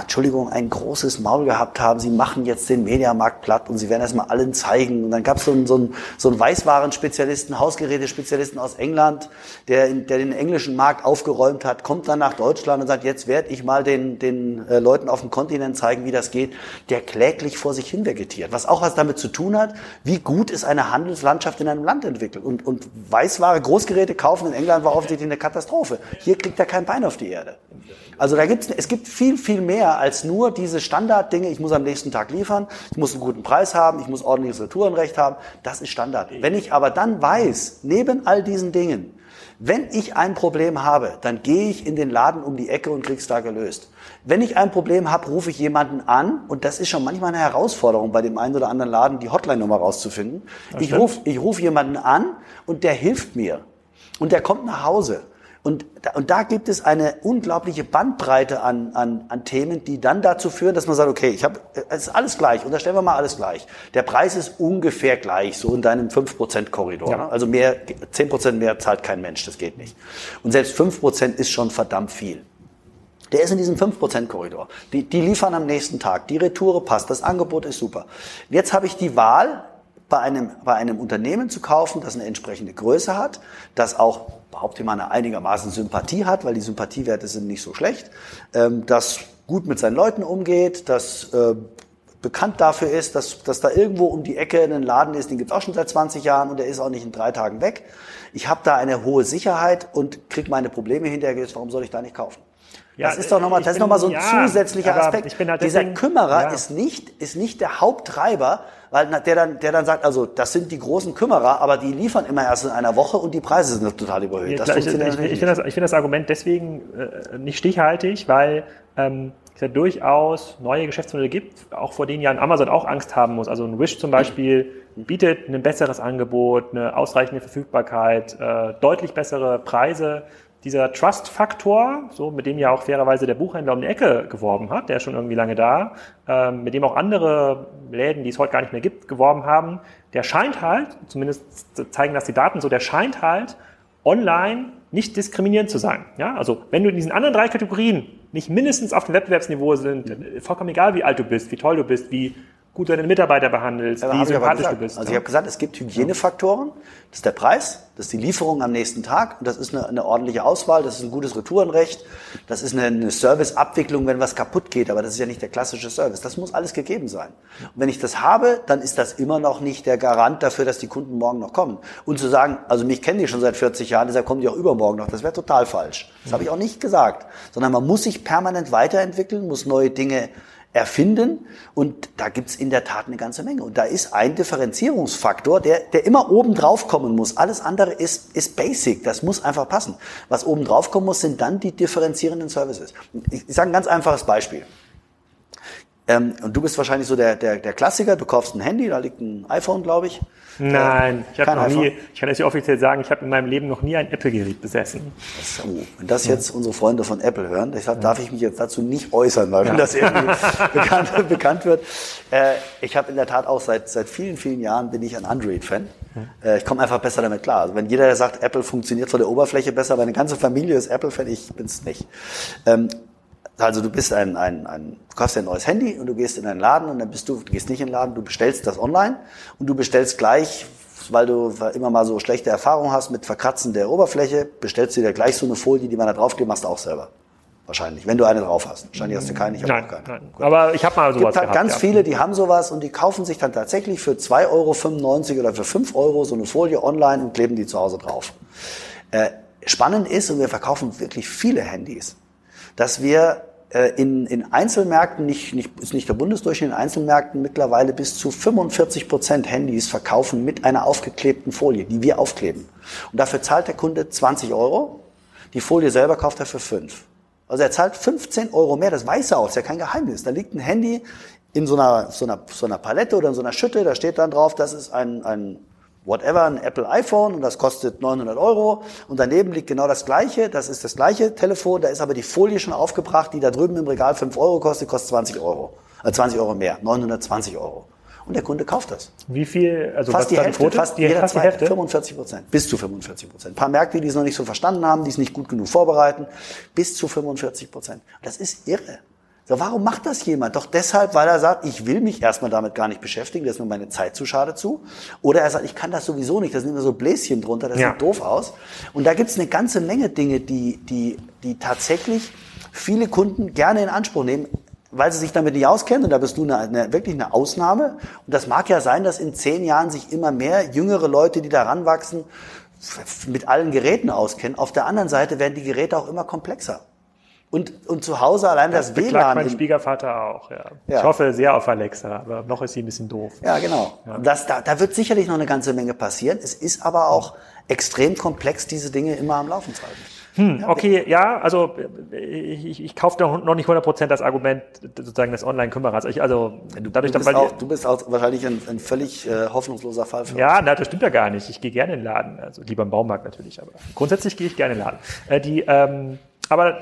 Entschuldigung, ein großes Maul gehabt haben, sie machen jetzt den Mediamarkt platt und sie werden erstmal allen zeigen. Und dann gab es so einen, so einen, so einen Weißwaren-Spezialisten, Hausgerätespezialisten aus England, der, der den englischen Markt aufgeräumt hat, kommt dann nach Deutschland und sagt, jetzt werde ich mal den, den äh, Leuten auf dem Kontinent zeigen, wie das geht, der kläglich vor sich hin vegetiert. Was auch was damit zu tun hat, wie gut ist eine Handelslandschaft in einem Land entwickelt. Und, und Weißware, Großgeräte kaufen in England war offensichtlich eine Katastrophe. Hier kriegt er kein Bein auf die Erde. Also da gibt's, es gibt viel, viel mehr als nur diese Standarddinge, ich muss am nächsten Tag liefern, ich muss einen guten Preis haben, ich muss ordentliches Retourenrecht haben. Das ist Standard. Wenn ich aber dann weiß, neben all diesen Dingen, wenn ich ein Problem habe, dann gehe ich in den Laden um die Ecke und krieg's da gelöst. Wenn ich ein Problem habe, rufe ich jemanden an und das ist schon manchmal eine Herausforderung bei dem einen oder anderen Laden, die Hotline-Nummer rauszufinden. ich rufe ich ruf jemanden an und der hilft mir und der kommt nach Hause. Und da, und da gibt es eine unglaubliche Bandbreite an, an, an Themen, die dann dazu führen, dass man sagt, okay, ich habe, es ist alles gleich, unterstellen wir mal alles gleich. Der Preis ist ungefähr gleich, so in deinem 5%-Korridor. Ja. Also mehr, 10% mehr zahlt kein Mensch, das geht nicht. Und selbst 5% ist schon verdammt viel. Der ist in diesem 5%-Korridor. Die, die liefern am nächsten Tag, die Retoure passt, das Angebot ist super. Jetzt habe ich die Wahl, bei einem, bei einem Unternehmen zu kaufen, das eine entsprechende Größe hat, das auch behaupte ich mal, eine einigermaßen Sympathie hat, weil die Sympathiewerte sind nicht so schlecht, ähm, das gut mit seinen Leuten umgeht, das äh, bekannt dafür ist, dass, dass da irgendwo um die Ecke ein Laden ist, den gibt's auch schon seit 20 Jahren und der ist auch nicht in drei Tagen weg. Ich habe da eine hohe Sicherheit und kriege meine Probleme hinterher. Warum soll ich da nicht kaufen? Ja, das ist doch nochmal, das ist noch mal so ein ja, zusätzlicher Aspekt. Halt Dieser Kümmerer ja. ist nicht, ist nicht der Haupttreiber, weil der dann, der dann sagt, also das sind die großen Kümmerer, aber die liefern immer erst in einer Woche und die Preise sind total überhöht. Das ich, ich, ich finde das, ich finde das Argument deswegen äh, nicht stichhaltig, weil ähm, es ja durchaus neue Geschäftsmodelle gibt, auch vor denen ja ein Amazon auch Angst haben muss. Also ein Wish zum Beispiel bietet ein besseres Angebot, eine ausreichende Verfügbarkeit, äh, deutlich bessere Preise dieser Trust-Faktor, so mit dem ja auch fairerweise der Buchhändler um die Ecke geworben hat, der ist schon irgendwie lange da, ähm, mit dem auch andere Läden, die es heute gar nicht mehr gibt, geworben haben, der scheint halt, zumindest zeigen das die Daten so, der scheint halt online nicht diskriminierend zu sein. Ja? Also wenn du in diesen anderen drei Kategorien nicht mindestens auf dem Wettbewerbsniveau sind, vollkommen egal, wie alt du bist, wie toll du bist, wie gut deine Mitarbeiter behandelst, wie sympathisch du bist. Also ich habe gesagt, es gibt Hygienefaktoren. Das ist der Preis, das ist die Lieferung am nächsten Tag und das ist eine, eine ordentliche Auswahl, das ist ein gutes Retourenrecht, das ist eine, eine Serviceabwicklung, wenn was kaputt geht, aber das ist ja nicht der klassische Service. Das muss alles gegeben sein. Und wenn ich das habe, dann ist das immer noch nicht der Garant dafür, dass die Kunden morgen noch kommen. Und zu sagen, also mich kennen die schon seit 40 Jahren, deshalb kommen die auch übermorgen noch, das wäre total falsch. Das habe ich auch nicht gesagt. Sondern man muss sich permanent weiterentwickeln, muss neue Dinge erfinden. Und da gibt's in der Tat eine ganze Menge. Und da ist ein Differenzierungsfaktor, der, der immer oben drauf kommen muss. Alles andere ist, ist basic. Das muss einfach passen. Was oben drauf kommen muss, sind dann die differenzierenden Services. Ich, ich sage ein ganz einfaches Beispiel. Ähm, und du bist wahrscheinlich so der, der, der Klassiker. Du kaufst ein Handy, da liegt ein iPhone, glaube ich. Nein, ich habe noch nie, ich kann das hier offiziell sagen, ich habe in meinem Leben noch nie ein Apple-Gerät besessen. So, wenn das jetzt unsere Freunde von Apple hören, deshalb darf ich mich jetzt dazu nicht äußern, weil wenn das irgendwie bekannt, bekannt wird. Äh, ich habe in der Tat auch seit, seit vielen, vielen Jahren bin ich ein Android-Fan. Äh, ich komme einfach besser damit klar. Also wenn jeder sagt, Apple funktioniert von der Oberfläche besser, meine ganze Familie ist Apple-Fan, ich bin's nicht. Ähm, also du bist ein, ein, ein, du kaufst ein neues Handy und du gehst in einen Laden und dann bist du, du gehst nicht in den Laden, du bestellst das online und du bestellst gleich, weil du immer mal so schlechte Erfahrungen hast mit Verkratzen der Oberfläche, bestellst du dir gleich so eine Folie, die man da draufklebt, machst du auch selber. Wahrscheinlich, wenn du eine drauf hast. Wahrscheinlich hast du keine, ich habe auch keine. Nein. Aber ich habe mal sowas Es gibt halt ganz ja. viele, die haben sowas und die kaufen sich dann tatsächlich für 2,95 Euro oder für 5 Euro so eine Folie online und kleben die zu Hause drauf. Äh, spannend ist, und wir verkaufen wirklich viele Handys, dass wir in, in Einzelmärkten, nicht, nicht, ist nicht der Bundesdurchschnitt, in Einzelmärkten mittlerweile bis zu 45 Prozent Handys verkaufen mit einer aufgeklebten Folie, die wir aufkleben. Und dafür zahlt der Kunde 20 Euro, die Folie selber kauft er für 5. Also er zahlt 15 Euro mehr, das weiß er auch, ist ja kein Geheimnis. Da liegt ein Handy in so einer, so einer, so einer Palette oder in so einer Schütte, da steht dann drauf, das ist ein, ein whatever, ein Apple iPhone und das kostet 900 Euro und daneben liegt genau das gleiche, das ist das gleiche Telefon, da ist aber die Folie schon aufgebracht, die da drüben im Regal 5 Euro kostet, kostet 20 Euro, äh 20 Euro mehr, 920 Euro. Und der Kunde kauft das. Wie viel? Also fast die Hälfte, Quote? fast, die, jeder fast zweite, Hälfte? 45 Prozent, bis zu 45 Prozent. Ein paar Märkte, die es noch nicht so verstanden haben, die es nicht gut genug vorbereiten, bis zu 45 Prozent. Das ist irre. So, warum macht das jemand? Doch deshalb, weil er sagt, ich will mich erstmal damit gar nicht beschäftigen, das ist mir meine Zeit zu schade zu. Oder er sagt, ich kann das sowieso nicht, da sind immer so Bläschen drunter, das ja. sieht doof aus. Und da gibt's eine ganze Menge Dinge, die, die, die tatsächlich viele Kunden gerne in Anspruch nehmen, weil sie sich damit nicht auskennen. Und da bist du eine, eine, wirklich eine Ausnahme. Und das mag ja sein, dass in zehn Jahren sich immer mehr jüngere Leute, die da ranwachsen, mit allen Geräten auskennen. Auf der anderen Seite werden die Geräte auch immer komplexer. Und, und zu Hause allein das, das WLAN. mein Schwiegervater auch, ja. ja. Ich hoffe sehr auf Alexa, aber noch ist sie ein bisschen doof. Ja, genau. Ja. Das, da, da wird sicherlich noch eine ganze Menge passieren. Es ist aber auch extrem komplex, diese Dinge immer am Laufen zu halten. Hm, okay, ja, also ich, ich, ich kaufe noch nicht 100% das Argument sozusagen des Online-Kümmerers. Also du, dadurch, du, bist auch, du bist auch wahrscheinlich ein, ein völlig äh, hoffnungsloser Fall für Ja, na, das stimmt ja gar nicht. Ich gehe gerne in den Laden, also lieber im Baumarkt natürlich, aber grundsätzlich gehe ich gerne in den Laden. Äh, die ähm, aber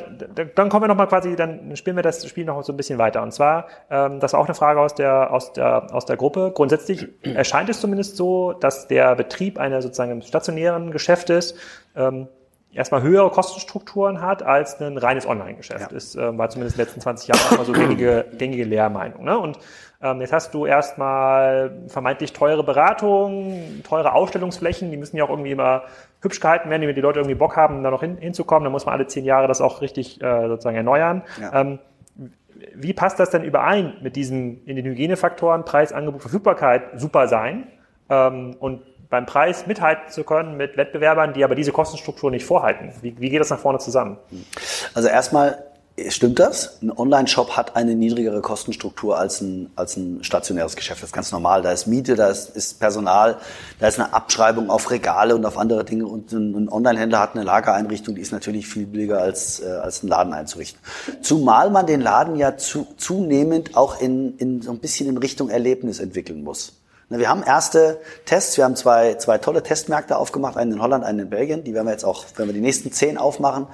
dann kommen wir nochmal quasi, dann spielen wir das Spiel noch so ein bisschen weiter. Und zwar, ähm, das war auch eine Frage aus der, aus der, aus der Gruppe. Grundsätzlich erscheint es zumindest so, dass der Betrieb eines sozusagen stationären Geschäftes ähm, erstmal höhere Kostenstrukturen hat als ein reines Online-Geschäft. Ja. Ist, äh, war zumindest in den letzten 20 Jahren immer so gängige, gängige Lehrmeinung. Ne? Und ähm, jetzt hast du erstmal vermeintlich teure Beratung, teure Ausstellungsflächen, die müssen ja auch irgendwie immer hübsch gehalten werden, damit die Leute irgendwie Bock haben, da noch hin, hinzukommen. Da muss man alle zehn Jahre das auch richtig äh, sozusagen erneuern. Ja. Ähm, wie passt das denn überein mit diesen in den Hygienefaktoren Preis, Angebot, Verfügbarkeit super sein ähm, und beim Preis mithalten zu können mit Wettbewerbern, die aber diese Kostenstruktur nicht vorhalten? Wie, wie geht das nach vorne zusammen? Also erstmal Stimmt das? Ein Online-Shop hat eine niedrigere Kostenstruktur als ein, als ein stationäres Geschäft. Das ist ganz normal. Da ist Miete, da ist, ist Personal, da ist eine Abschreibung auf Regale und auf andere Dinge. Und ein, ein Online-Händler hat eine Lagereinrichtung, die ist natürlich viel billiger als, äh, als einen Laden einzurichten. Zumal man den Laden ja zu, zunehmend auch in, in so ein bisschen in Richtung Erlebnis entwickeln muss. Wir haben erste Tests, wir haben zwei, zwei tolle Testmärkte aufgemacht, einen in Holland, einen in Belgien. Die werden wir jetzt auch, wenn wir die nächsten zehn aufmachen,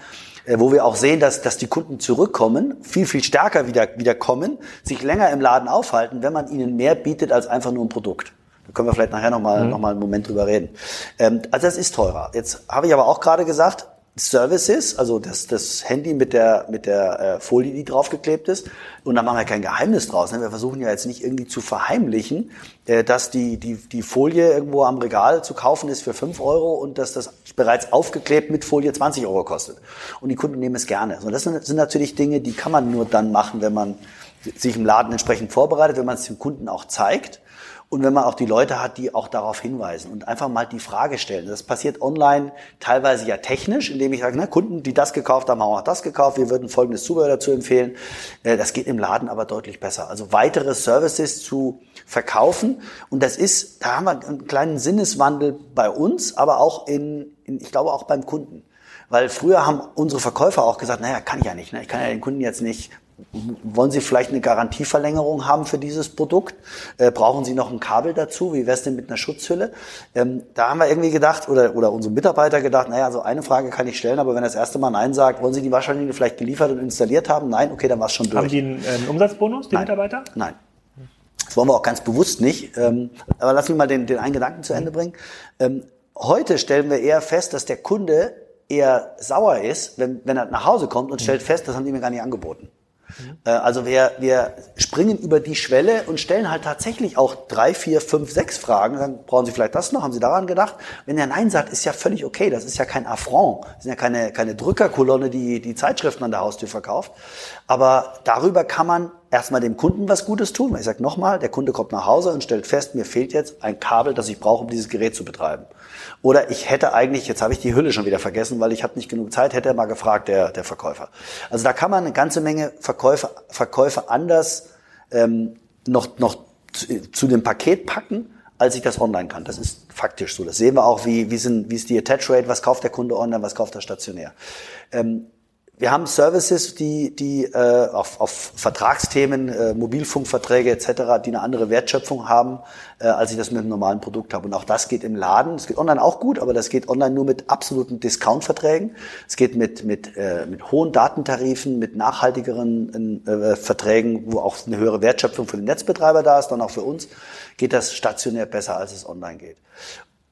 wo wir auch sehen, dass, dass die Kunden zurückkommen, viel, viel stärker wieder, wieder kommen, sich länger im Laden aufhalten, wenn man ihnen mehr bietet als einfach nur ein Produkt. Da können wir vielleicht nachher nochmal mhm. noch mal einen Moment drüber reden. Ähm, also das ist teurer. Jetzt habe ich aber auch gerade gesagt, Services, also das, das Handy mit der, mit der äh, Folie, die draufgeklebt ist. Und da machen wir kein Geheimnis draus. Ne? Wir versuchen ja jetzt nicht irgendwie zu verheimlichen, äh, dass die, die, die Folie irgendwo am Regal zu kaufen ist für fünf Euro und dass das bereits aufgeklebt mit Folie 20 Euro kostet. Und die Kunden nehmen es gerne. So, das sind natürlich Dinge, die kann man nur dann machen, wenn man sich im Laden entsprechend vorbereitet, wenn man es dem Kunden auch zeigt. Und wenn man auch die Leute hat, die auch darauf hinweisen und einfach mal die Frage stellen. Das passiert online teilweise ja technisch, indem ich sage, na, Kunden, die das gekauft haben, haben auch das gekauft. Wir würden folgendes Zubehör dazu empfehlen. Äh, das geht im Laden aber deutlich besser. Also weitere Services zu verkaufen. Und das ist, da haben wir einen kleinen Sinneswandel bei uns, aber auch in, in ich glaube auch beim Kunden. Weil früher haben unsere Verkäufer auch gesagt, naja, kann ich ja nicht. Ne? Ich kann ja den Kunden jetzt nicht wollen Sie vielleicht eine Garantieverlängerung haben für dieses Produkt? Äh, brauchen Sie noch ein Kabel dazu? Wie wäre es denn mit einer Schutzhülle? Ähm, da haben wir irgendwie gedacht, oder, oder unsere Mitarbeiter gedacht, naja, so eine Frage kann ich stellen, aber wenn er das erste Mal Nein sagt, wollen Sie die Waschmaschine vielleicht geliefert und installiert haben? Nein, okay, dann war es schon durch. Haben die einen, einen Umsatzbonus, die Nein. Mitarbeiter? Nein. Das wollen wir auch ganz bewusst nicht. Ähm, aber lass mich mal den, den einen Gedanken zu Ende bringen. Ähm, heute stellen wir eher fest, dass der Kunde eher sauer ist, wenn, wenn er nach Hause kommt und stellt fest, das haben die mir gar nicht angeboten. Mhm. Also wir, wir springen über die Schwelle und stellen halt tatsächlich auch drei, vier, fünf, sechs Fragen. Dann brauchen Sie vielleicht das noch? Haben Sie daran gedacht? Wenn er Nein sagt, ist ja völlig okay. Das ist ja kein Affront. Das sind ja keine, keine Drückerkolonne, die die Zeitschriften an der Haustür verkauft. Aber darüber kann man erstmal dem Kunden was Gutes tun. Ich sage nochmal, der Kunde kommt nach Hause und stellt fest, mir fehlt jetzt ein Kabel, das ich brauche, um dieses Gerät zu betreiben. Oder ich hätte eigentlich, jetzt habe ich die Hülle schon wieder vergessen, weil ich hatte nicht genug Zeit, hätte er mal gefragt, der, der Verkäufer. Also da kann man eine ganze Menge Verkäufer, Verkäufer anders ähm, noch, noch zu, zu dem Paket packen, als ich das online kann. Das ist faktisch so. Das sehen wir auch, wie, wie, sind, wie ist die Attach Rate, was kauft der Kunde online, was kauft er stationär. Ähm, wir haben Services, die, die äh, auf, auf Vertragsthemen, äh, Mobilfunkverträge etc., die eine andere Wertschöpfung haben, äh, als ich das mit einem normalen Produkt habe. Und auch das geht im Laden. Es geht online auch gut, aber das geht online nur mit absoluten Discount-Verträgen. Es geht mit, mit, äh, mit hohen Datentarifen, mit nachhaltigeren äh, Verträgen, wo auch eine höhere Wertschöpfung für den Netzbetreiber da ist, dann auch für uns, geht das stationär besser, als es online geht.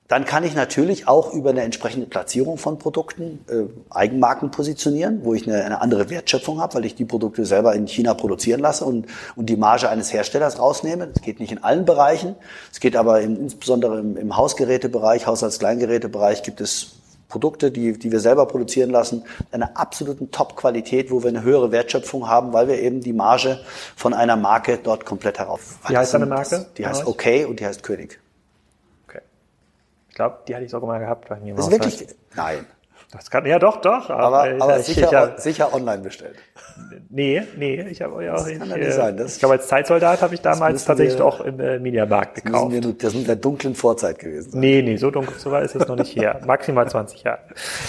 Dann kann ich natürlich auch über eine entsprechende Platzierung von Produkten äh, Eigenmarken positionieren, wo ich eine, eine andere Wertschöpfung habe, weil ich die Produkte selber in China produzieren lasse und, und die Marge eines Herstellers rausnehme. Das geht nicht in allen Bereichen. Es geht aber im, insbesondere im, im Hausgerätebereich, Haushaltskleingerätebereich gibt es Produkte, die, die wir selber produzieren lassen, einer absoluten Top-Qualität, wo wir eine höhere Wertschöpfung haben, weil wir eben die Marge von einer Marke dort komplett herauf. Wie heißt deine Marke? Die heißt OK und die heißt König glaube, die hatte ich sogar mal gehabt bei mir. Ist wirklich? Nein. Das kann, ja doch, doch. Aber, aber, aber sicher, hab, sicher online bestellt. Nee, nee, ich habe ja auch das kann ich, nicht sein. Das ich glaube, als Zeitsoldat habe ich damals tatsächlich wir, auch im äh, Mediamarkt gekauft. Wir, das sind der dunklen Vorzeit gewesen. Sein. Nee, nee, so dunkel so weit ist es noch nicht her. Maximal 20 Jahre.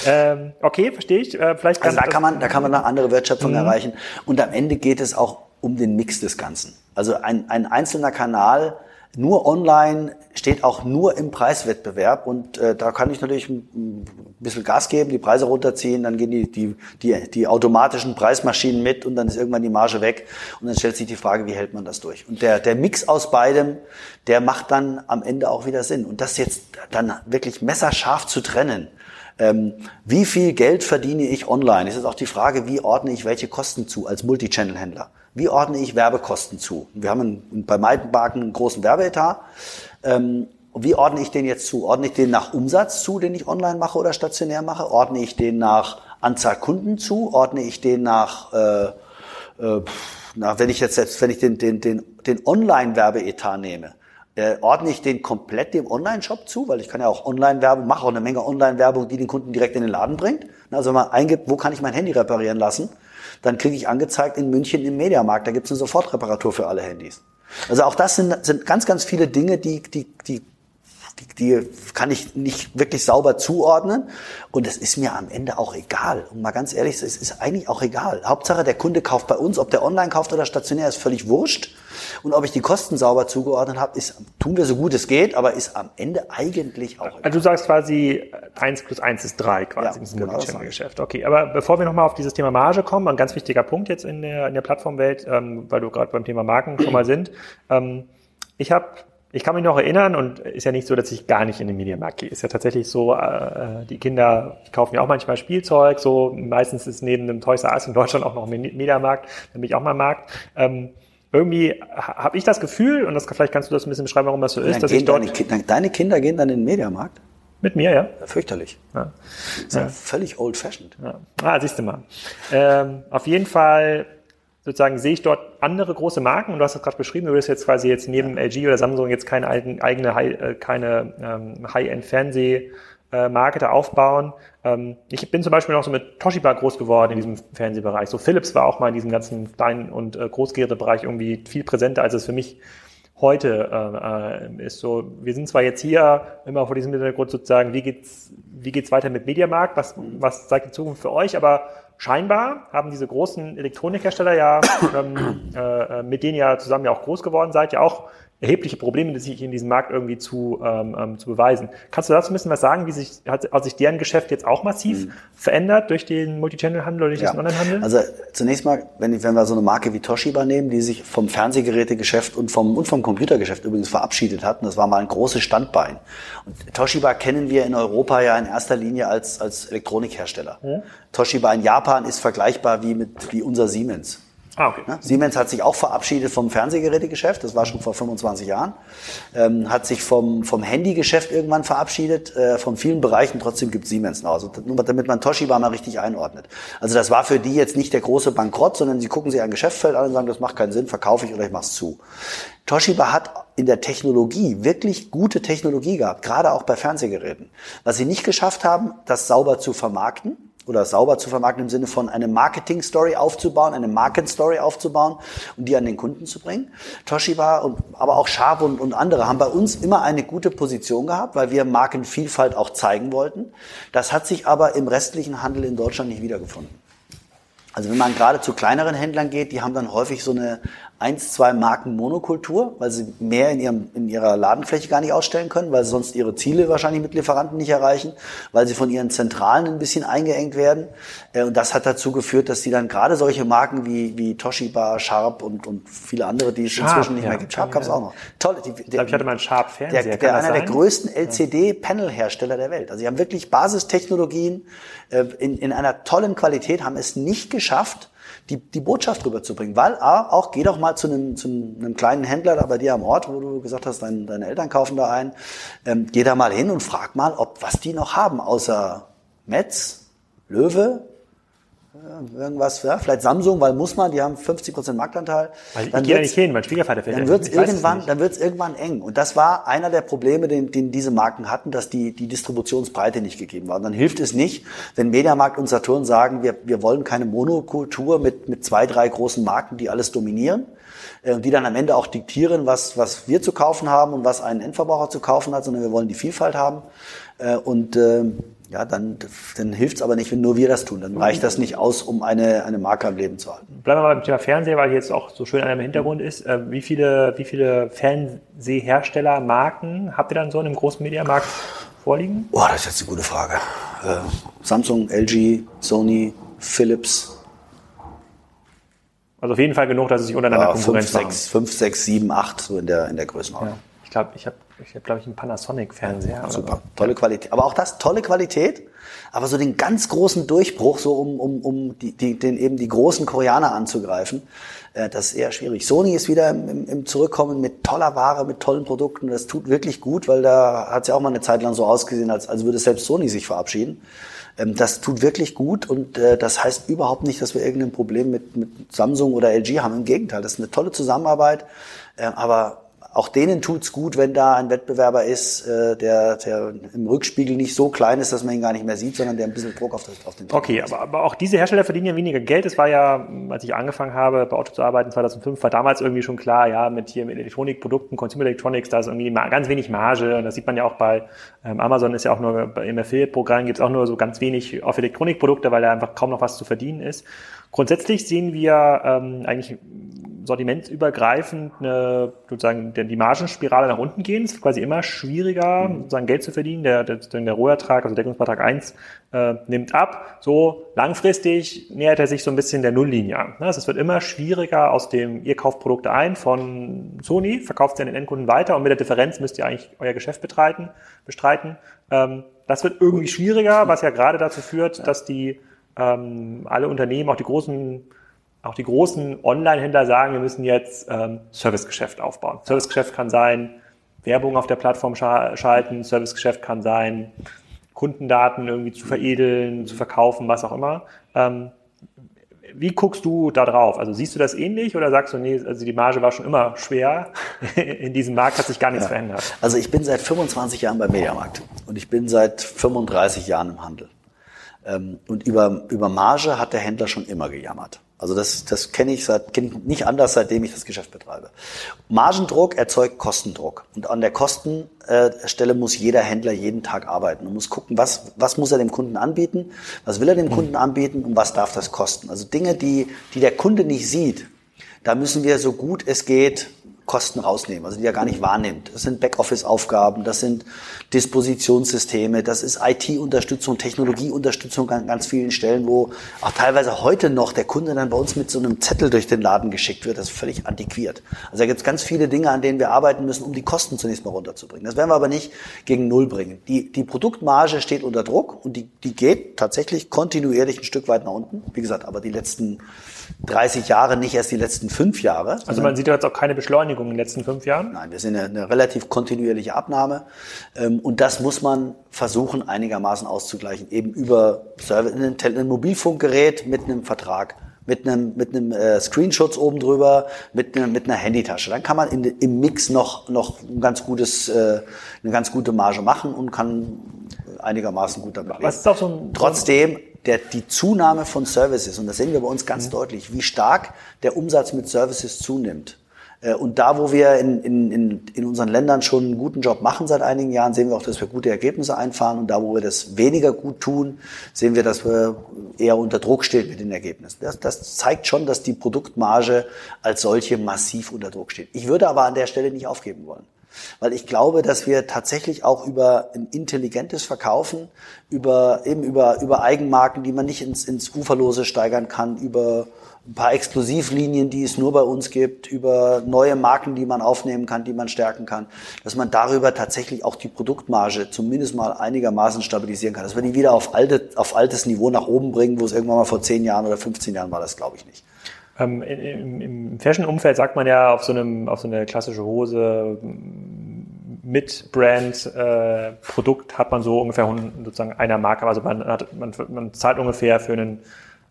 Ähm, okay, verstehe ich. Äh, vielleicht kann also da kann man, da kann man eine andere Wertschöpfung mhm. erreichen. Und am Ende geht es auch um den Mix des Ganzen. Also ein, ein einzelner Kanal nur online steht auch nur im Preiswettbewerb und äh, da kann ich natürlich ein, bisschen Gas geben, die Preise runterziehen, dann gehen die, die, die, die automatischen Preismaschinen mit und dann ist irgendwann die Marge weg und dann stellt sich die Frage, wie hält man das durch? Und der, der Mix aus beidem, der macht dann am Ende auch wieder Sinn. Und das jetzt dann wirklich messerscharf zu trennen, ähm, wie viel Geld verdiene ich online? Es ist auch die Frage, wie ordne ich welche Kosten zu als Multichannel-Händler? Wie ordne ich Werbekosten zu? Wir haben einen, bei Meidenbarken einen großen Werbeetat. Ähm, wie ordne ich den jetzt zu? Ordne ich den nach Umsatz zu, den ich online mache oder stationär mache? Ordne ich den nach Anzahl Kunden zu? Ordne ich den nach äh, Äh, na, wenn ich jetzt, jetzt wenn ich den, den, den, den Online-Werbeetat nehme, äh, ordne ich den komplett dem Online-Shop zu, weil ich kann ja auch Online-Werbung, mache auch eine Menge Online-Werbung, die den Kunden direkt in den Laden bringt. Also wenn man eingibt, wo kann ich mein Handy reparieren lassen, dann kriege ich angezeigt in München im Mediamarkt, da gibt es eine Sofortreparatur für alle Handys. Also auch das sind, sind ganz, ganz viele Dinge, die, die, die die, kann ich nicht wirklich sauber zuordnen. Und es ist mir am Ende auch egal. Und mal ganz ehrlich, es ist eigentlich auch egal. Hauptsache, der Kunde kauft bei uns, ob der online kauft oder stationär, ist völlig wurscht. Und ob ich die Kosten sauber zugeordnet habe, ist, tun wir so gut es geht, aber ist am Ende eigentlich auch egal. Also du sagst quasi, eins plus eins ist drei quasi ja, diesem genau Multichannel-Geschäft. Okay, aber bevor wir nochmal auf dieses Thema Marge kommen, ein ganz wichtiger Punkt jetzt in der, in der Plattformwelt, ähm, weil du gerade beim Thema Marken schon mal sind. Ähm, ich habe ich kann mich noch erinnern und ist ja nicht so, dass ich gar nicht in den Mediamarkt gehe. Ist ja tatsächlich so, äh, die Kinder kaufen ja auch manchmal Spielzeug, so meistens ist neben dem Toys R Us in Deutschland auch noch ein Mediamarkt, da bin ich auch mal Markt. Ähm, irgendwie habe ich das Gefühl, und das vielleicht kannst du das ein bisschen beschreiben, warum das so ist, dann dass ich dort... Deine, Kinder, deine Kinder gehen dann in den Mediamarkt? Mit mir, ja. Fürchterlich. Ja. Das ist ja. ja völlig old-fashioned. Ja. Ah, siehst du mal. Ähm, auf jeden Fall sozusagen sehe ich dort andere große Marken und du hast das gerade beschrieben, du würdest jetzt quasi jetzt neben LG oder Samsung jetzt keine eigene äh, keine ähm, High-End-Fernsehmarke da aufbauen. Ähm, ich bin zum Beispiel noch so mit Toshiba groß geworden in diesem Fernsehbereich. So Philips war auch mal in diesem ganzen kleinen und äh, Großgerätebereich irgendwie viel präsenter, als es für mich heute äh, äh, ist. So, wir sind zwar jetzt hier immer vor diesem Hintergrund sozusagen, wie geht's, wie geht's weiter mit Mediamarkt? Was, was zeigt die Zukunft für euch? Aber scheinbar haben diese großen Elektronikhersteller ja, ähm, äh, mit denen ihr zusammen ja auch groß geworden seid, ja auch erhebliche Probleme, sich in diesem Markt irgendwie zu, ähm, ähm, zu beweisen. Kannst du dazu ein bisschen was sagen, wie sich, hat, hat sich deren Geschäft jetzt auch massiv mhm. verändert durch den Multichannel-Handel oder durch ja. den Online-Handel? Also zunächst mal, wenn, wenn wir so eine Marke wie Toshiba nehmen, die sich vom Fernsehgerätegeschäft und vom, und vom Computergeschäft übrigens verabschiedet hat, und das war mal ein großes Standbein. Und Toshiba kennen wir in Europa ja in erster Linie als, als Elektronikhersteller. Mhm. Toshiba in Japan ist vergleichbar wie mit, wie unser Siemens. Ah, okay. Siemens hat sich auch verabschiedet vom Fernsehgerätegeschäft, das war schon vor 25 Jahren, ähm, hat sich vom, vom Handygeschäft irgendwann verabschiedet, äh, von vielen Bereichen, trotzdem gibt Siemens noch. Also nur damit man Toshiba mal richtig einordnet. Also das war für die jetzt nicht der große Bankrott, sondern sie gucken sich ein Geschäftsfeld an und sagen, das macht keinen Sinn, verkaufe ich oder ich mach's zu. Toshiba hat in der Technologie wirklich gute Technologie gehabt, gerade auch bei Fernsehgeräten. Was sie nicht geschafft haben, das sauber zu vermarkten oder sauber zu vermarkten im Sinne von eine Marketing-Story aufzubauen, eine Market-Story aufzubauen und die an den Kunden zu bringen. Toshiba, und, aber auch Sharp und, und andere haben bei uns immer eine gute Position gehabt, weil wir Markenvielfalt auch zeigen wollten. Das hat sich aber im restlichen Handel in Deutschland nicht wiedergefunden. Also wenn man gerade zu kleineren Händlern geht, die haben dann häufig so eine eins, zwei Marken Monokultur, weil sie mehr in, ihrem, in ihrer Ladenfläche gar nicht ausstellen können, weil sie sonst ihre Ziele wahrscheinlich mit Lieferanten nicht erreichen, weil sie von ihren Zentralen ein bisschen eingeengt werden. Äh, und das hat dazu geführt, dass die dann gerade solche Marken wie, wie Toshiba, Sharp und, und viele andere, die es Sharp, inzwischen nicht ja, mehr gibt. Sharp gab es auch noch. Toll. Die, der, ich glaube, ich hatte mal einen Sharp-Fernseher. Der, der einer sein? der größten LCD-Panel-Hersteller der Welt. Also sie haben wirklich Basistechnologien äh, in, in einer tollen Qualität, haben es nicht geschafft, die, die Botschaft rüberzubringen. Weil A, auch geh doch mal zu einem, zu einem kleinen Händler da bei dir am Ort, wo du gesagt hast, dein, deine Eltern kaufen da ein. Ähm, geh da mal hin und frag mal, ob was die noch haben, außer Metz, Löwe, irgendwas, ja, vielleicht Samsung, weil muss man, die haben 50 Prozent Marktanteil. Ich dann gehe nicht hin, mein Schwiegervater fährt Dann wird es irgendwann, dann wird es irgendwann eng. Und das war einer der Probleme, den, den diese Marken hatten, dass die, die Distributionsbreite nicht gegeben war. Und dann hilft es nicht, wenn Mediamarkt und Saturn sagen, wir, wir wollen keine Monokultur mit, mit zwei, drei großen Marken, die alles dominieren äh, und die dann am Ende auch diktieren, was, was wir zu kaufen haben und was ein Endverbraucher zu kaufen hat, sondern wir wollen die Vielfalt haben. Äh, und äh, ja, dann, dann hilft es aber nicht, wenn nur wir das tun. Dann reicht das nicht aus, um eine, eine Marke am Leben zu halten. Bleiben wir mal beim Thema Fernseher, weil jetzt auch so schön einer im Hintergrund ist. Äh, wie viele, wie viele Fernsehersteller, Marken habt ihr dann so in einem großen Mediamarkt vorliegen? Oh, das ist jetzt eine gute Frage. Äh, Samsung, LG, Sony, Philips. Also auf jeden Fall genug, dass es sich untereinander ja, Konkurrenz 5, 6, 5, 6, 7, 8, so in der, in der Größenordnung. Ja. Ich glaube, ich habe, ich hab, glaube ich, einen Panasonic-Fernseher. Super, tolle Qualität. Aber auch das, tolle Qualität. Aber so den ganz großen Durchbruch, so um, um, um die, die, den eben die großen Koreaner anzugreifen, äh, das ist eher schwierig. Sony ist wieder im, im, im Zurückkommen mit toller Ware, mit tollen Produkten. Das tut wirklich gut, weil da hat es ja auch mal eine Zeit lang so ausgesehen, als, als würde selbst Sony sich verabschieden. Ähm, das tut wirklich gut und äh, das heißt überhaupt nicht, dass wir irgendein Problem mit, mit Samsung oder LG haben. Im Gegenteil, das ist eine tolle Zusammenarbeit. Äh, aber auch denen tut's gut, wenn da ein Wettbewerber ist, äh, der, der im Rückspiegel nicht so klein ist, dass man ihn gar nicht mehr sieht, sondern der ein bisschen Druck auf, das, auf den Druck Okay, aber, aber auch diese Hersteller verdienen ja weniger Geld. Es war ja, als ich angefangen habe, bei Otto zu arbeiten, 2005, war damals irgendwie schon klar, ja, mit hier mit Elektronikprodukten, Consumer Electronics, da ist irgendwie ganz wenig Marge. Und das sieht man ja auch bei ähm, Amazon ist ja auch nur im Affiliate-Programm gibt's auch nur so ganz wenig auf Elektronikprodukte, weil da einfach kaum noch was zu verdienen ist. Grundsätzlich sehen wir ähm, eigentlich sortimentsübergreifend eine, sozusagen die Margenspirale nach unten gehen. Es ist quasi immer schwieriger, mhm. sozusagen Geld zu verdienen. Der, der, der Rohertrag, also Deckungsbeitrag 1, äh, nimmt ab. So langfristig nähert er sich so ein bisschen der Nulllinie an. Ne? Also es wird immer schwieriger aus dem, ihr kauft Produkte ein von Sony, verkauft sie an den Endkunden weiter und mit der Differenz müsst ihr eigentlich euer Geschäft betreiten, bestreiten. Ähm, das wird irgendwie schwieriger, was ja gerade dazu führt, dass die ähm, alle Unternehmen, auch die großen auch die großen Online-Händler sagen, wir müssen jetzt ähm, Servicegeschäft aufbauen. Servicegeschäft kann sein, Werbung auf der Plattform schalten, Servicegeschäft kann sein, Kundendaten irgendwie zu veredeln, zu verkaufen, was auch immer. Ähm, wie guckst du da drauf? Also siehst du das ähnlich oder sagst du, nee, also die Marge war schon immer schwer, in diesem Markt hat sich gar nichts ja. verändert? Also ich bin seit 25 Jahren beim Mediamarkt und ich bin seit 35 Jahren im Handel. Ähm, und über, über Marge hat der Händler schon immer gejammert. Also das, das kenne ich seit kenne ich nicht anders, seitdem ich das Geschäft betreibe. Margendruck erzeugt Kostendruck und an der Kostenstelle muss jeder Händler jeden Tag arbeiten und muss gucken, was was muss er dem Kunden anbieten, was will er dem Kunden anbieten und was darf das kosten. Also Dinge, die die der Kunde nicht sieht, da müssen wir so gut es geht Kosten rausnehmen, also die er gar nicht wahrnimmt. Das sind Backoffice-Aufgaben, das sind Dispositionssysteme, das ist IT-Unterstützung, Technologieunterstützung an ganz vielen Stellen, wo auch teilweise heute noch der Kunde dann bei uns mit so einem Zettel durch den Laden geschickt wird. Das ist völlig antiquiert. Also da gibt es ganz viele Dinge, an denen wir arbeiten müssen, um die Kosten zunächst mal runterzubringen. Das werden wir aber nicht gegen Null bringen. Die, die Produktmarge steht unter Druck und die, die geht tatsächlich kontinuierlich ein Stück weit nach unten. Wie gesagt, aber die letzten 30 Jahre, nicht erst die letzten fünf Jahre. Also man sieht jetzt auch keine Beschleunigung in den letzten fünf Jahren? Nein, wir sind eine, eine relativ kontinuierliche Abnahme. Ähm, und das muss man versuchen, einigermaßen auszugleichen. Eben über Service, ein, ein Mobilfunkgerät mit einem Vertrag mit einem, mit einem äh, Screenshot oben drüber, mit, einem, mit einer Handytasche. Dann kann man in, im Mix noch, noch ein ganz gutes, äh, eine ganz gute Marge machen und kann einigermaßen gut damit leben. Was ist auch so ein, Trotzdem der, die Zunahme von Services, und das sehen wir bei uns ganz mhm. deutlich, wie stark der Umsatz mit Services zunimmt. Äh, und da, wo wir in, in, in unseren Ländern schon einen guten Job machen seit einigen Jahren, sehen wir auch, dass wir gute Ergebnisse einfahren. Und da, wo wir das weniger gut tun, sehen wir, dass wir eher unter Druck stehen mit den Ergebnissen. Das, das zeigt schon, dass die Produktmarge als solche massiv unter Druck steht. Ich würde aber an der Stelle nicht aufgeben wollen. Weil ich glaube, dass wir tatsächlich auch über ein intelligentes Verkaufen, über, eben über, über Eigenmarken, die man nicht ins, ins Uferlose steigern kann, über ein paar Explosivlinien, die es nur bei uns gibt, über neue Marken, die man aufnehmen kann, die man stärken kann, dass man darüber tatsächlich auch die Produktmarge zumindest mal einigermaßen stabilisieren kann. Dass wir die wieder auf, alte, auf altes Niveau nach oben bringen, wo es irgendwann mal vor 10 Jahren oder 15 Jahren war, das glaube ich nicht. Ähm, im, Im Fashion-Umfeld sagt man ja auf so, einem, auf so eine klassische Hose mit Brand-Produkt äh, hat man so ungefähr sozusagen einer Marke. Also man, hat, man, man zahlt ungefähr für einen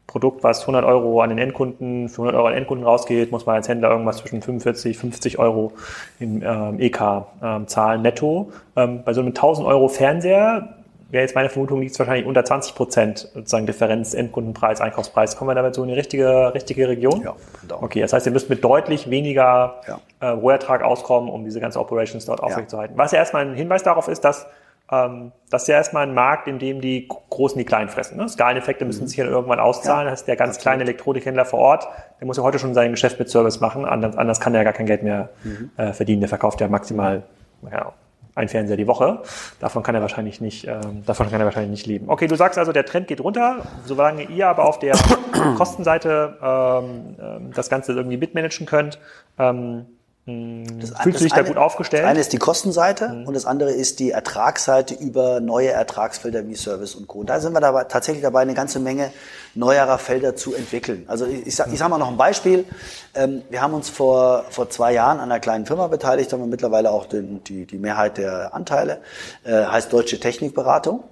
Produkt, was 100 Euro an den Endkunden, für 100 Euro an den Endkunden rausgeht, muss man als Händler irgendwas zwischen 45, 50 Euro im ähm, EK ähm, zahlen netto. Ähm, bei so einem 1000 Euro Fernseher wäre jetzt meine Vermutung, liegt es wahrscheinlich unter 20 Prozent sozusagen Differenz Endkundenpreis, Einkaufspreis. Kommen wir damit so in die richtige, richtige Region? Ja. Genau. Okay, das heißt, ihr müsst mit deutlich weniger ja. äh, Rohertrag auskommen, um diese ganze Operations dort aufrechtzuerhalten. Ja. Was ja erstmal ein Hinweis darauf ist, dass ähm, das ist ja erstmal ein Markt, in dem die Großen die Kleinen fressen. Ne? Skaleneffekte müssen mhm. sich ja irgendwann auszahlen. Ja, das heißt, der ganz absolut. kleine Elektronikhändler vor Ort, der muss ja heute schon sein Geschäft mit Service machen, anders, anders kann er ja gar kein Geld mehr mhm. äh, verdienen. Der verkauft ja maximal ja, ein Fernseher die Woche. Davon kann er wahrscheinlich nicht, ähm, davon kann er wahrscheinlich nicht leben. Okay, du sagst also, der Trend geht runter, solange ihr aber auf der Kostenseite ähm, ähm, das Ganze irgendwie mitmanagen könnt. Ähm, Das, Fühlst du dich da gut aufgestellt? Das eine ist die Kostenseite mhm. und das andere ist die Ertragsseite über neue Ertragsfelder wie Service und Co. Und da sind wir dabei, tatsächlich dabei, eine ganze Menge neuerer Felder zu entwickeln. Also ich, ich sage ich sag mal noch ein Beispiel. Ähm, wir haben uns vor, vor zwei Jahren an einer kleinen Firma beteiligt, haben wir mittlerweile auch den, die, die Mehrheit der Anteile, äh, heißt Deutsche Technikberatung.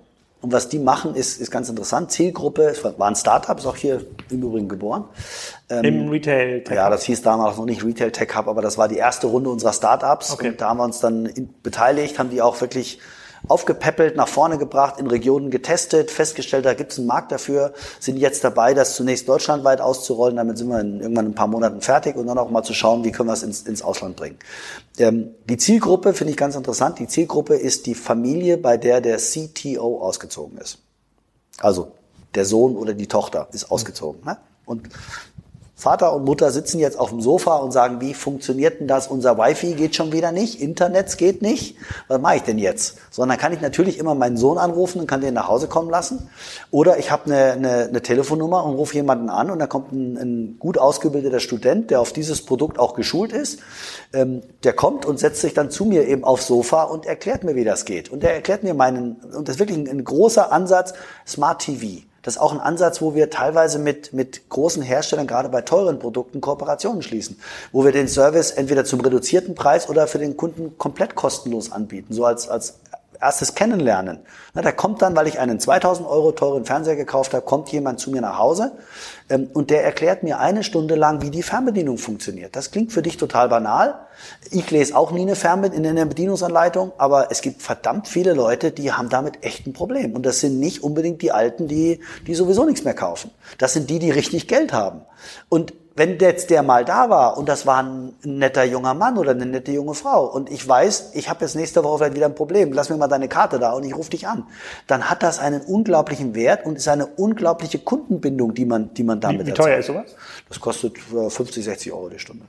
Und was die machen, ist, ist ganz interessant. Zielgruppe, war ein Startup, ist auch hier im Übrigen geboren. Ähm, Im Retail Tech Hub? Ja, das hieß damals noch nicht Retail Tech Hub, aber das war die erste Runde unserer Startups. Okay. Und da haben wir uns dann in, beteiligt, haben die auch wirklich aufgepäppelt, nach vorne gebracht, in Regionen getestet, festgestellt, da gibt es einen Markt dafür, sind jetzt dabei, das zunächst deutschlandweit auszurollen. Damit sind wir in, irgendwann in ein paar Monaten fertig und dann auch mal zu schauen, wie können wir es ins, ins Ausland bringen. Ähm, die Zielgruppe finde ich ganz interessant. Die Zielgruppe ist die Familie, bei der der CTO ausgezogen ist. Also der Sohn oder die Tochter ist ausgezogen. Ne? Und Vater und Mutter sitzen jetzt auf dem Sofa und sagen, wie funktioniert denn das? Unser Wi-Fi geht schon wieder nicht, Internet geht nicht. Was mache ich denn jetzt? Sondern kann ich natürlich immer meinen Sohn anrufen und kann den nach Hause kommen lassen. Oder ich habe eine, eine, eine Telefonnummer und rufe jemanden an und da kommt ein, ein gut ausgebildeter Student, der auf dieses Produkt auch geschult ist. Ähm, der kommt und setzt sich dann zu mir eben aufs Sofa und erklärt mir, wie das geht. Und der erklärt mir meinen, und das ist wirklich ein, ein großer Ansatz, Smart TV. Das ist auch ein Ansatz, wo wir teilweise mit, mit großen Herstellern, gerade bei teuren Produkten, Kooperationen schließen, wo wir den Service entweder zum reduzierten Preis oder für den Kunden komplett kostenlos anbieten, so als, als erstes Kennenlernen. Na, da kommt dann, weil ich einen 2000 Euro teuren Fernseher gekauft habe, kommt jemand zu mir nach Hause ähm, und der erklärt mir eine Stunde lang, wie die Fernbedienung funktioniert. Das klingt für dich total banal. Ich lese auch nie eine Fernbedienung in einer Bedienungsanleitung, aber es gibt verdammt viele Leute, die haben damit echt ein Problem. Und das sind nicht unbedingt die Alten, die, die sowieso nichts mehr kaufen. Das sind die, die richtig Geld haben. Und wenn jetzt der mal da war und das war ein netter junger Mann oder eine nette junge Frau und ich weiß, ich habe jetzt nächste Woche vielleicht wieder ein Problem, lass mir mal deine Karte da und ich rufe dich an, dann hat das einen unglaublichen Wert und ist eine unglaubliche Kundenbindung, die man, die man damit Wie, wie teuer ist sowas? Das kostet 50, 60 Euro die Stunde.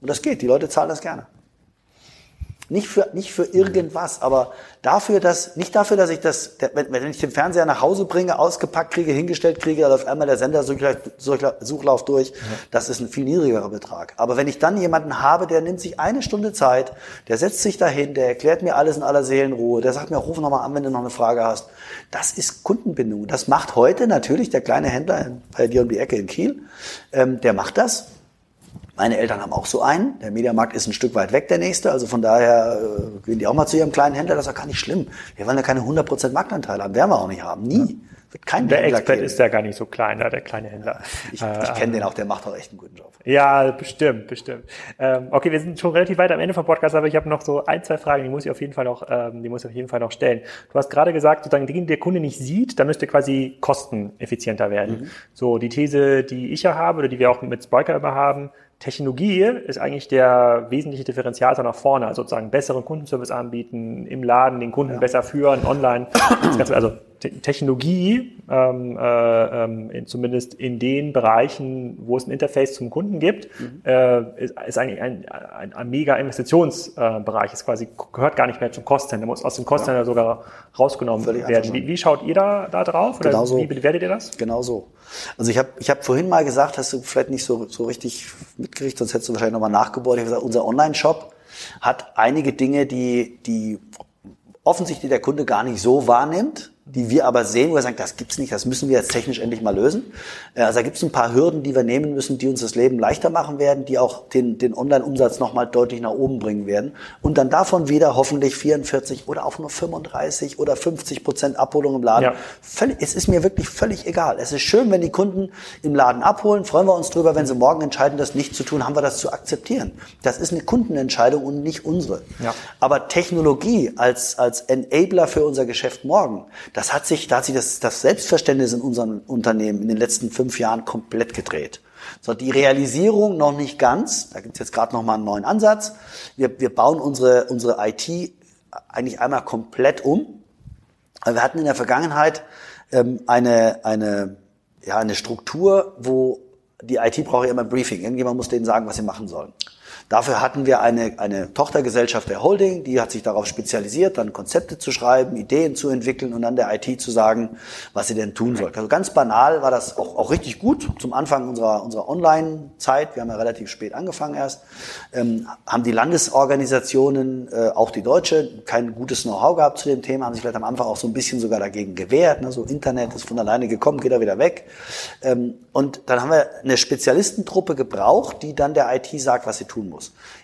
Und das geht, die Leute zahlen das gerne. Nicht für, nicht für irgendwas, aber dafür, dass, nicht dafür, dass ich das, wenn, wenn ich den Fernseher nach Hause bringe, ausgepackt kriege, hingestellt kriege, dann auf einmal der Sender Suchlauf durch, das ist ein viel niedrigerer Betrag. Aber wenn ich dann jemanden habe, der nimmt sich eine Stunde Zeit, der setzt sich dahin, der erklärt mir alles in aller Seelenruhe, der sagt mir, ruf nochmal an, wenn du noch eine Frage hast. Das ist Kundenbindung. Das macht heute natürlich der kleine Händler bei dir um die Ecke in Kiel, ähm, der macht das meine Eltern haben auch so einen. Der Mediamarkt ist ein Stück weit weg, der nächste. Also von daher äh, gehen die auch mal zu ihrem kleinen Händler. Das ist auch gar nicht schlimm. Wir wollen ja keine 100% Marktanteile haben. Werden wir auch nicht haben. Nie. Wird kein der Händler Expert ist ja gar nicht so klein, der kleine Händler. Ich, ich äh, kenne den auch, der macht auch echt einen guten Job. Ja, bestimmt, bestimmt. Ähm, okay, wir sind schon relativ weit am Ende vom Podcast, aber ich habe noch so ein, zwei Fragen, die muss ich auf jeden Fall noch, ähm, die muss ich auf jeden Fall noch stellen. Du hast gerade gesagt, sozusagen, den der Kunde nicht sieht, da müsste quasi kosteneffizienter werden. Mhm. So, die These, die ich ja habe oder die wir auch mit Spiker immer haben, Technologie ist eigentlich der wesentliche Differenziator nach vorne, also sozusagen besseren Kundenservice anbieten, im Laden den Kunden ja. besser führen, online. also Technologie, ähm, äh, ähm, in, zumindest in den Bereichen, wo es ein Interface zum Kunden gibt, mhm. äh, ist, ist, eigentlich ein, ein, ein mega Investitionsbereich. Äh, ist quasi gehört gar nicht mehr zum Kostenhändler, muss aus dem Kostenhändler ja. sogar rausgenommen Völlig werden. Wie, wie, schaut ihr da, da drauf? Oder genau so. wie bewertet ihr das? Genau so. Also ich habe ich hab vorhin mal gesagt, hast du vielleicht nicht so, so richtig mitgekriegt, sonst hättest du wahrscheinlich nochmal nachgebohrt. Ich habe gesagt, unser Online-Shop hat einige Dinge, die, die offensichtlich der Kunde gar nicht so wahrnimmt die wir aber sehen, wo wir sagen, das gibt's nicht, das müssen wir jetzt technisch endlich mal lösen. Äh, also da gibt's ein paar Hürden, die wir nehmen müssen, die uns das Leben leichter machen werden, die auch den, den Online-Umsatz nochmal deutlich nach oben bringen werden. Und dann davon wieder hoffentlich 44 oder auch nur 35 oder 50 Prozent Abholung im Laden. Ja. Völlig, es ist mir wirklich völlig egal. Es ist schön, wenn die Kunden im Laden abholen, freuen wir uns drüber. Wenn sie morgen entscheiden, das nicht zu tun, haben wir das zu akzeptieren. Das ist eine Kundenentscheidung und nicht unsere. Ja. Aber Technologie als, als Enabler für unser Geschäft morgen, das hat sich, da hat sich das, das Selbstverständnis in unserem Unternehmen in den letzten fünf Jahren komplett gedreht. So, die Realisierung noch nicht ganz. Da gibt es jetzt gerade noch mal einen neuen Ansatz. Wir, wir bauen unsere, unsere IT eigentlich einmal komplett um. Wir hatten in der Vergangenheit ähm, eine, eine, ja, eine Struktur, wo die IT braucht ja immer ein Briefing. Irgendjemand muss denen sagen, was sie machen sollen. Dafür hatten wir eine, eine Tochtergesellschaft der Holding, die hat sich darauf spezialisiert, dann Konzepte zu schreiben, Ideen zu entwickeln und dann der IT zu sagen, was sie denn tun soll. Also ganz banal war das auch, auch richtig gut zum Anfang unserer, unserer Online-Zeit. Wir haben ja relativ spät angefangen erst. Ähm, haben die Landesorganisationen, äh, auch die deutsche, kein gutes Know-how gehabt zu dem Thema, haben sich vielleicht am Anfang auch so ein bisschen sogar dagegen gewehrt. Ne? So Internet ist von alleine gekommen, geht er wieder weg. Ähm, und dann haben wir eine Spezialistentruppe gebraucht, die dann der IT sagt, was sie tun muss.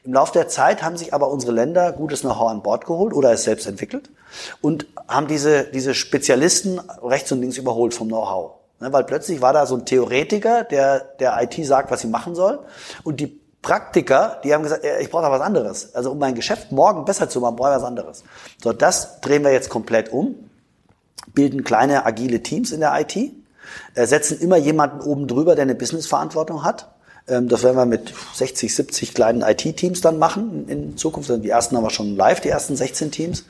Im Laufe der Zeit haben sich aber unsere Länder gutes Know-how an Bord geholt oder es selbst entwickelt und haben diese, diese Spezialisten rechts und links überholt vom Know-how. Ne, weil plötzlich war da so ein Theoretiker, der der IT sagt, was sie machen soll und die Praktiker, die haben gesagt, ich brauche da was anderes. Also um mein Geschäft morgen besser zu machen, brauche ich was anderes. So, das drehen wir jetzt komplett um, bilden kleine agile Teams in der IT, äh, setzen immer jemanden oben drüber, der eine Businessverantwortung hat. Ähm, das werden wir mit 60, 70 kleinen IT-Teams dann machen in Zukunft. Die ersten haben wir schon live, die ersten 16 Teams.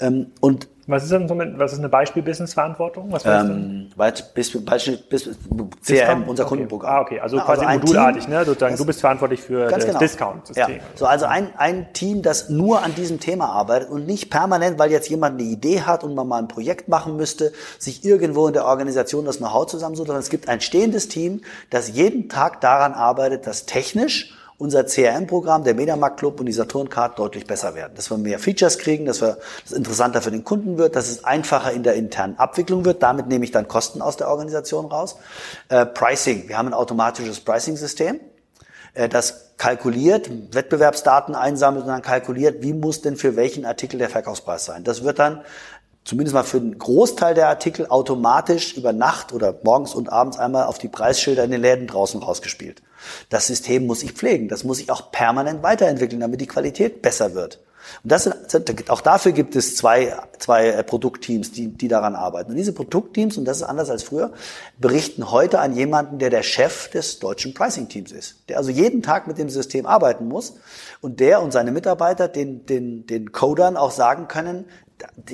Ähm, und was ist denn so mit, was ist eine Beispiel-Business-Verantwortung? Was ähm, Beispiel, Beispiel, Beispiel, CRM, unser okay. Kundenprogramm. Ah, okay, also quasi also modulartig, Team, ne? Sozusagen, du bist verantwortlich für das genau. Discount-System. Ja. So, also ein, ein Team, das nur an diesem Thema arbeitet und nicht permanent, weil jetzt jemand eine Idee hat und man mal ein Projekt machen müsste, sich irgendwo in der Organisation das Know-how zusammensucht, sondern es gibt ein stehendes Team, das jeden Tag daran arbeitet, dass technisch unser CRM-Programm, der Mediamarkt Club und die Saturn Card deutlich besser werden. Dass wir mehr Features kriegen, dass wir das interessanter für den Kunden wird, dass es einfacher in der internen Abwicklung wird. Damit nehme ich dann Kosten aus der Organisation raus. Äh, Pricing. Wir haben ein automatisches Pricing-System, äh, das kalkuliert, Wettbewerbsdaten einsammelt und dann kalkuliert, wie muss denn für welchen Artikel der Verkaufspreis sein. Das wird dann zumindest mal für einen Großteil der Artikel automatisch über Nacht oder morgens und abends einmal auf die Preisschilder in den Läden draußen rausgespielt. Das System muss ich pflegen, das muss ich auch permanent weiterentwickeln, damit die Qualität besser wird. Und das sind, auch dafür gibt es zwei, zwei äh, Produktteams, die, die daran arbeiten. Und diese Produktteams, und das ist anders als früher, berichten heute an jemanden, der der Chef des deutschen Pricing-Teams ist. Der also jeden Tag mit dem System arbeiten muss und der und seine Mitarbeiter den, den, den Codern auch sagen können,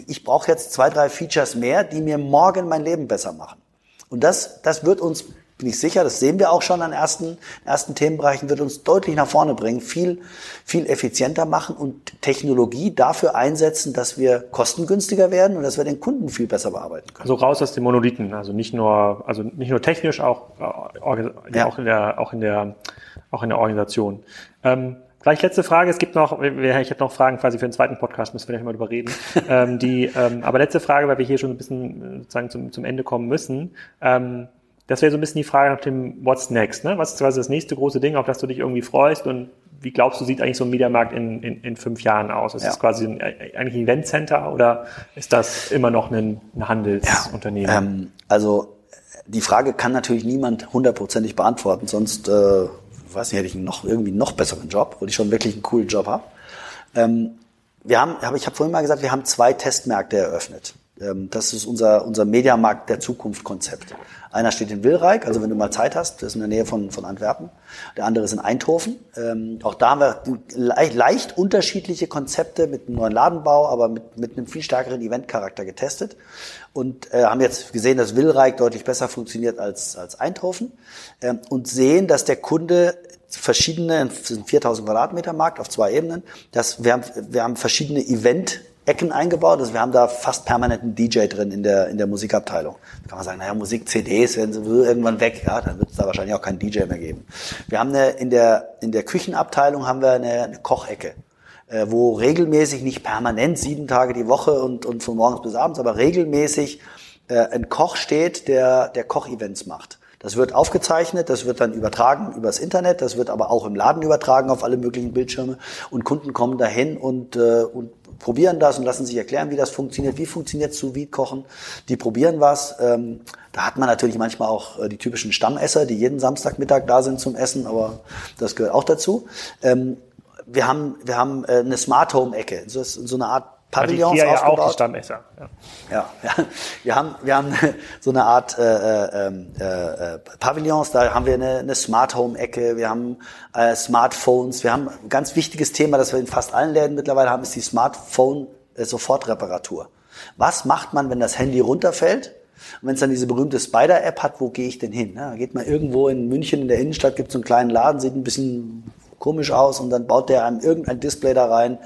ich brauche jetzt zwei, drei Features mehr, die mir morgen mein Leben besser machen. Und das, das wird uns bin ich sicher, das sehen wir auch schon an ersten, ersten Themenbereichen, wird uns deutlich nach vorne bringen, viel, viel effizienter machen und Technologie dafür einsetzen, dass wir kostengünstiger werden und dass wir den Kunden viel besser bearbeiten können. Also raus aus den Monolithen, also nicht nur, also nicht nur technisch, auch, ja. auch in der, auch in der, auch in der Organisation. Ähm, Gleich letzte Frage. Es gibt noch, ich hätte noch Fragen quasi für den zweiten Podcast, müssen wir gleich mal drüber reden. ähm, die, ähm, aber letzte Frage, weil wir hier schon ein bisschen äh, sozusagen zum, zum Ende kommen müssen. Ähm, das wäre so ein bisschen die Frage nach dem What's next, ne? Was ist quasi das nächste große Ding, auf das du dich irgendwie freust und wie glaubst du, sieht eigentlich so ein Mediamarkt in, in, in fünf Jahren aus? Ist ja. das quasi ein, eigentlich ein Eventcenter oder ist das immer noch ein, ein Handelsunternehmen? Ja, ähm, also die Frage kann natürlich niemand hundertprozentig beantworten, sonst äh, weiß nicht, hätte ich noch irgendwie noch besseren Job, wo ich schon wirklich einen coolen Job habe. Ähm, wir haben, ich habe vorhin mal gesagt, wir haben zwei Testmärkte eröffnet. Ähm, das ist unser, unser Mediamarkt der Zukunft Konzept. Einer steht in Wilreich, also wenn du mal Zeit hast, das ist in der Nähe von, von Antwerpen. Der andere ist in Eindhoven. Ähm, auch da haben wir leicht, leicht unterschiedliche Konzepte mit einem neuen Ladenbau, aber mit, mit einem viel stärkeren Eventcharakter getestet. Und äh, haben jetzt gesehen, dass Wilreich deutlich besser funktioniert als, als Eindhoven. Ähm, und sehen, dass der Kunde verschiedene, das sind 4000 Quadratmeter Markt auf zwei Ebenen, dass wir haben, wir haben verschiedene Event Ecken eingebaut. Also wir haben da fast permanent einen DJ drin in der, in der Musikabteilung. Da kann man sagen, naja, Musik-CDs werden sowieso irgendwann weg. Ja, dann wird es da wahrscheinlich auch keinen DJ mehr geben. Wir haben eine, in der, in der Küchenabteilung haben wir eine, eine Kochecke äh, wo regelmäßig, nicht permanent, sieben Tage die Woche und, und von morgens bis abends, aber regelmäßig äh, ein Koch steht, der, der Kochevents macht. Das wird aufgezeichnet, das wird dann übertragen übers Internet, das wird aber auch im Laden übertragen auf alle möglichen Bildschirme und Kunden kommen dahin und, äh, und probieren das und lassen sich erklären, wie das funktioniert, wie funktioniert sous kochen. Die probieren was. Ähm, da hat man natürlich manchmal auch äh, die typischen Stammesser, die jeden Samstagmittag da sind zum Essen, aber das gehört auch dazu. Ähm, wir haben, wir haben äh, eine Smart Home Ecke, so, so eine Art Pavillons aufgebaut. Ja, auch die Stammesser. Ja. ja, ja, wir haben wir haben so eine Art äh, äh, ähm, äh, Pavillons. Da haben wir eine, eine Smart Home Ecke. Wir haben äh, Smartphones. Wir haben ein ganz wichtiges Thema, das wir in fast allen Läden mittlerweile haben, ist die Smartphone äh, Sofortreparatur. Was macht man, wenn das Handy runterfällt? Und wenn es dann diese berühmte Spider-App hat, wo gehe ich denn hin? Ja, geht man irgendwo in München in der Innenstadt, gibt es so einen kleinen Laden, sieht ein bisschen komisch aus und dann baut der einem irgendein Display da rein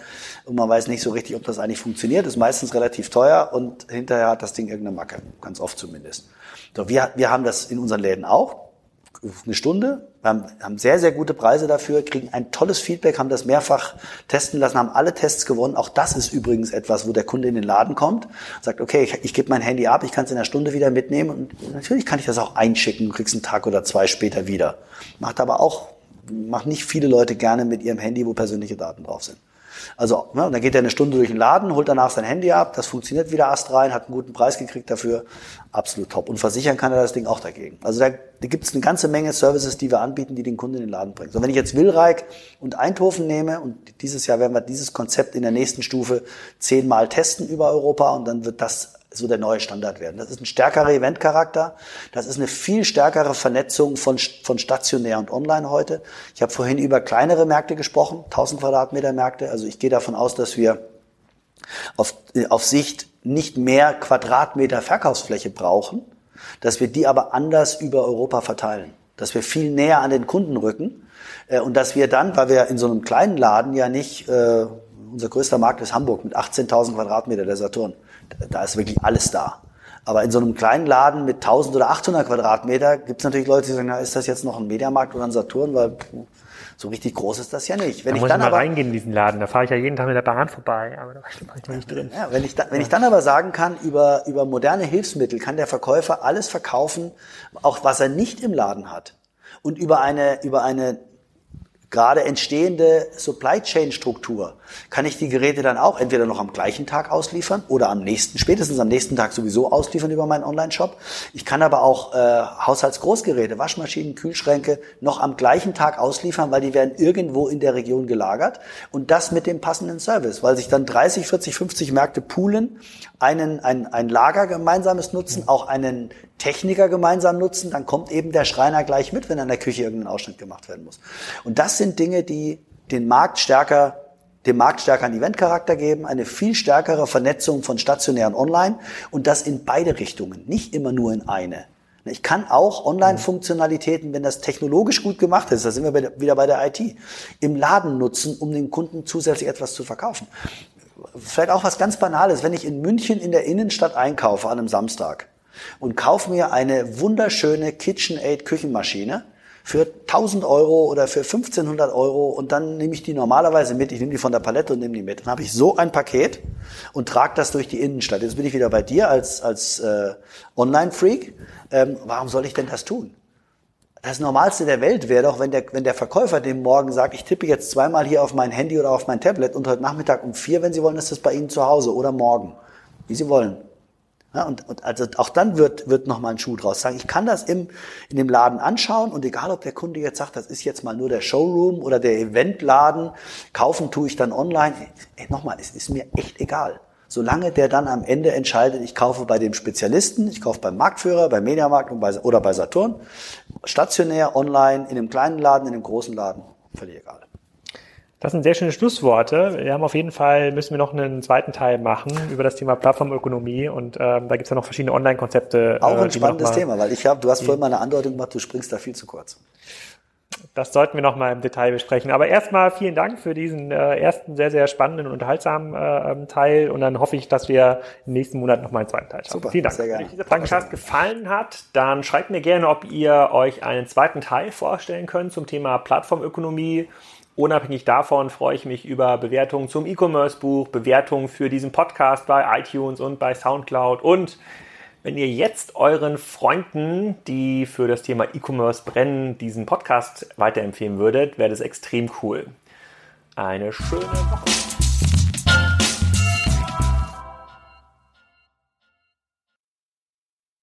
und man weiß nicht so richtig, ob das eigentlich funktioniert. Ist meistens relativ teuer und hinterher hat das Ding irgendeine Macke, ganz oft zumindest. So, wir, wir haben das in unseren Läden auch eine Stunde. Wir haben, sehr, sehr gute Preise dafür, kriegen ein tolles Feedback, haben das mehrfach testen lassen, haben alle Tests gewonnen. Auch das ist übrigens etwas, wo der Kunde in den Laden kommt, sagt, okay, ich, ich gebe mein Handy ab, ich kann es in einer Stunde wieder mitnehmen und natürlich kann ich das auch einschicken, du kriegst einen Tag oder zwei später wieder. Macht aber auch, macht nicht viele Leute gerne mit ihrem Handy, wo persönliche Daten drauf sind. Also, ne, dann geht er eine Stunde durch den Laden, holt danach sein Handy ab, das funktioniert wieder astrein, hat einen guten Preis gekriegt dafür, absolut top. Und versichern kann er das Ding auch dagegen. Also da, da gibt es eine ganze Menge Services, die wir anbieten, die den Kunden in den Laden bringen. So, wenn ich jetzt Wilreich und Eindhoven nehme, und dieses Jahr werden wir dieses Konzept in der nächsten Stufe zehnmal testen über Europa und dann wird das so der neue Standard werden. Das ist ein stärkerer Eventcharakter. Das ist eine viel stärkere Vernetzung von, von stationär und online heute. Ich habe vorhin über kleinere Märkte gesprochen, 1000 Quadratmeter Märkte. Also ich gehe davon aus, dass wir auf, auf Sicht nicht mehr Quadratmeter Verkaufsfläche brauchen, dass wir die aber anders über Europa verteilen, dass wir viel näher an den Kunden rücken äh, und dass wir dann, weil wir in so einem kleinen Laden ja nicht, äh, unser größter Markt ist Hamburg mit 18.000 Quadratmeter, der Saturn, da ist wirklich alles da. Aber in so einem kleinen Laden mit 1000 oder 800 Quadratmeter gibt es natürlich Leute, die sagen, na, ist das jetzt noch ein Mediamarkt oder ein Saturn? Weil so richtig groß ist das ja nicht. Wenn da ich muss dann ich mal aber, reingehen in diesen Laden, da fahre ich ja jeden Tag mit der Bahn vorbei, aber da war ich nicht drin. Ja, wenn, ich da, wenn ich dann aber sagen kann, über, über moderne Hilfsmittel kann der Verkäufer alles verkaufen, auch was er nicht im Laden hat. Und über eine, über eine gerade entstehende Supply Chain Struktur, kann ich die Geräte dann auch entweder noch am gleichen Tag ausliefern oder am nächsten, spätestens am nächsten Tag sowieso ausliefern über meinen Online-Shop. Ich kann aber auch äh, Haushaltsgroßgeräte, Waschmaschinen, Kühlschränke noch am gleichen Tag ausliefern, weil die werden irgendwo in der Region gelagert und das mit dem passenden Service, weil sich dann 30, 40, 50 Märkte poolen, einen, ein, ein Lager gemeinsames nutzen, auch einen Techniker gemeinsam nutzen, dann kommt eben der Schreiner gleich mit, wenn an der Küche irgendein Ausschnitt gemacht werden muss. Und das sind Dinge, die den Markt stärker dem Markt stärker einen Eventcharakter geben, eine viel stärkere Vernetzung von stationär und online und das in beide Richtungen, nicht immer nur in eine. Ich kann auch Online-Funktionalitäten, wenn das technologisch gut gemacht ist, da sind wir wieder bei der IT, im Laden nutzen, um den Kunden zusätzlich etwas zu verkaufen. Vielleicht auch was ganz Banales, wenn ich in München in der Innenstadt einkaufe an einem Samstag, und kaufe mir eine wunderschöne KitchenAid Küchenmaschine für 1000 Euro oder für 1500 Euro und dann nehme ich die normalerweise mit. Ich nehme die von der Palette und nehme die mit. Dann habe ich so ein Paket und trage das durch die Innenstadt. Jetzt bin ich wieder bei dir als, als äh, Online-Freak. Ähm, warum soll ich denn das tun? Das Normalste der Welt wäre doch, wenn der, wenn der Verkäufer dem morgen sagt, ich tippe jetzt zweimal hier auf mein Handy oder auf mein Tablet und heute Nachmittag um vier, wenn Sie wollen, ist das bei Ihnen zu Hause oder morgen. Wie Sie wollen. Ja, und, und also auch dann wird, wird nochmal ein Schuh draus sagen. Ich kann das im, in dem Laden anschauen und egal, ob der Kunde jetzt sagt, das ist jetzt mal nur der Showroom oder der Eventladen, kaufen tue ich dann online. Ey, nochmal, es ist mir echt egal. Solange der dann am Ende entscheidet, ich kaufe bei dem Spezialisten, ich kaufe beim Marktführer, beim Mediamarkt und bei, oder bei Saturn, stationär, online, in einem kleinen Laden, in einem großen Laden, völlig egal. Das sind sehr schöne Schlussworte. Wir haben auf jeden Fall, müssen wir noch einen zweiten Teil machen über das Thema Plattformökonomie und ähm, da gibt es ja noch verschiedene Online-Konzepte. Auch ein äh, spannendes Thema, weil ich habe, du hast vorhin mal eine Andeutung gemacht, du springst da viel zu kurz. Das sollten wir noch mal im Detail besprechen. Aber erstmal vielen Dank für diesen äh, ersten sehr, sehr spannenden und unterhaltsamen äh, Teil. Und dann hoffe ich, dass wir im nächsten Monat noch mal einen zweiten Teil schaffen. Super, vielen Dank. Sehr gerne. Wenn euch dieser Podcast gefallen hat, dann schreibt mir gerne, ob ihr euch einen zweiten Teil vorstellen könnt zum Thema Plattformökonomie Unabhängig davon freue ich mich über Bewertungen zum E-Commerce-Buch, Bewertungen für diesen Podcast bei iTunes und bei SoundCloud. Und wenn ihr jetzt euren Freunden, die für das Thema E-Commerce brennen, diesen Podcast weiterempfehlen würdet, wäre das extrem cool. Eine schöne Woche.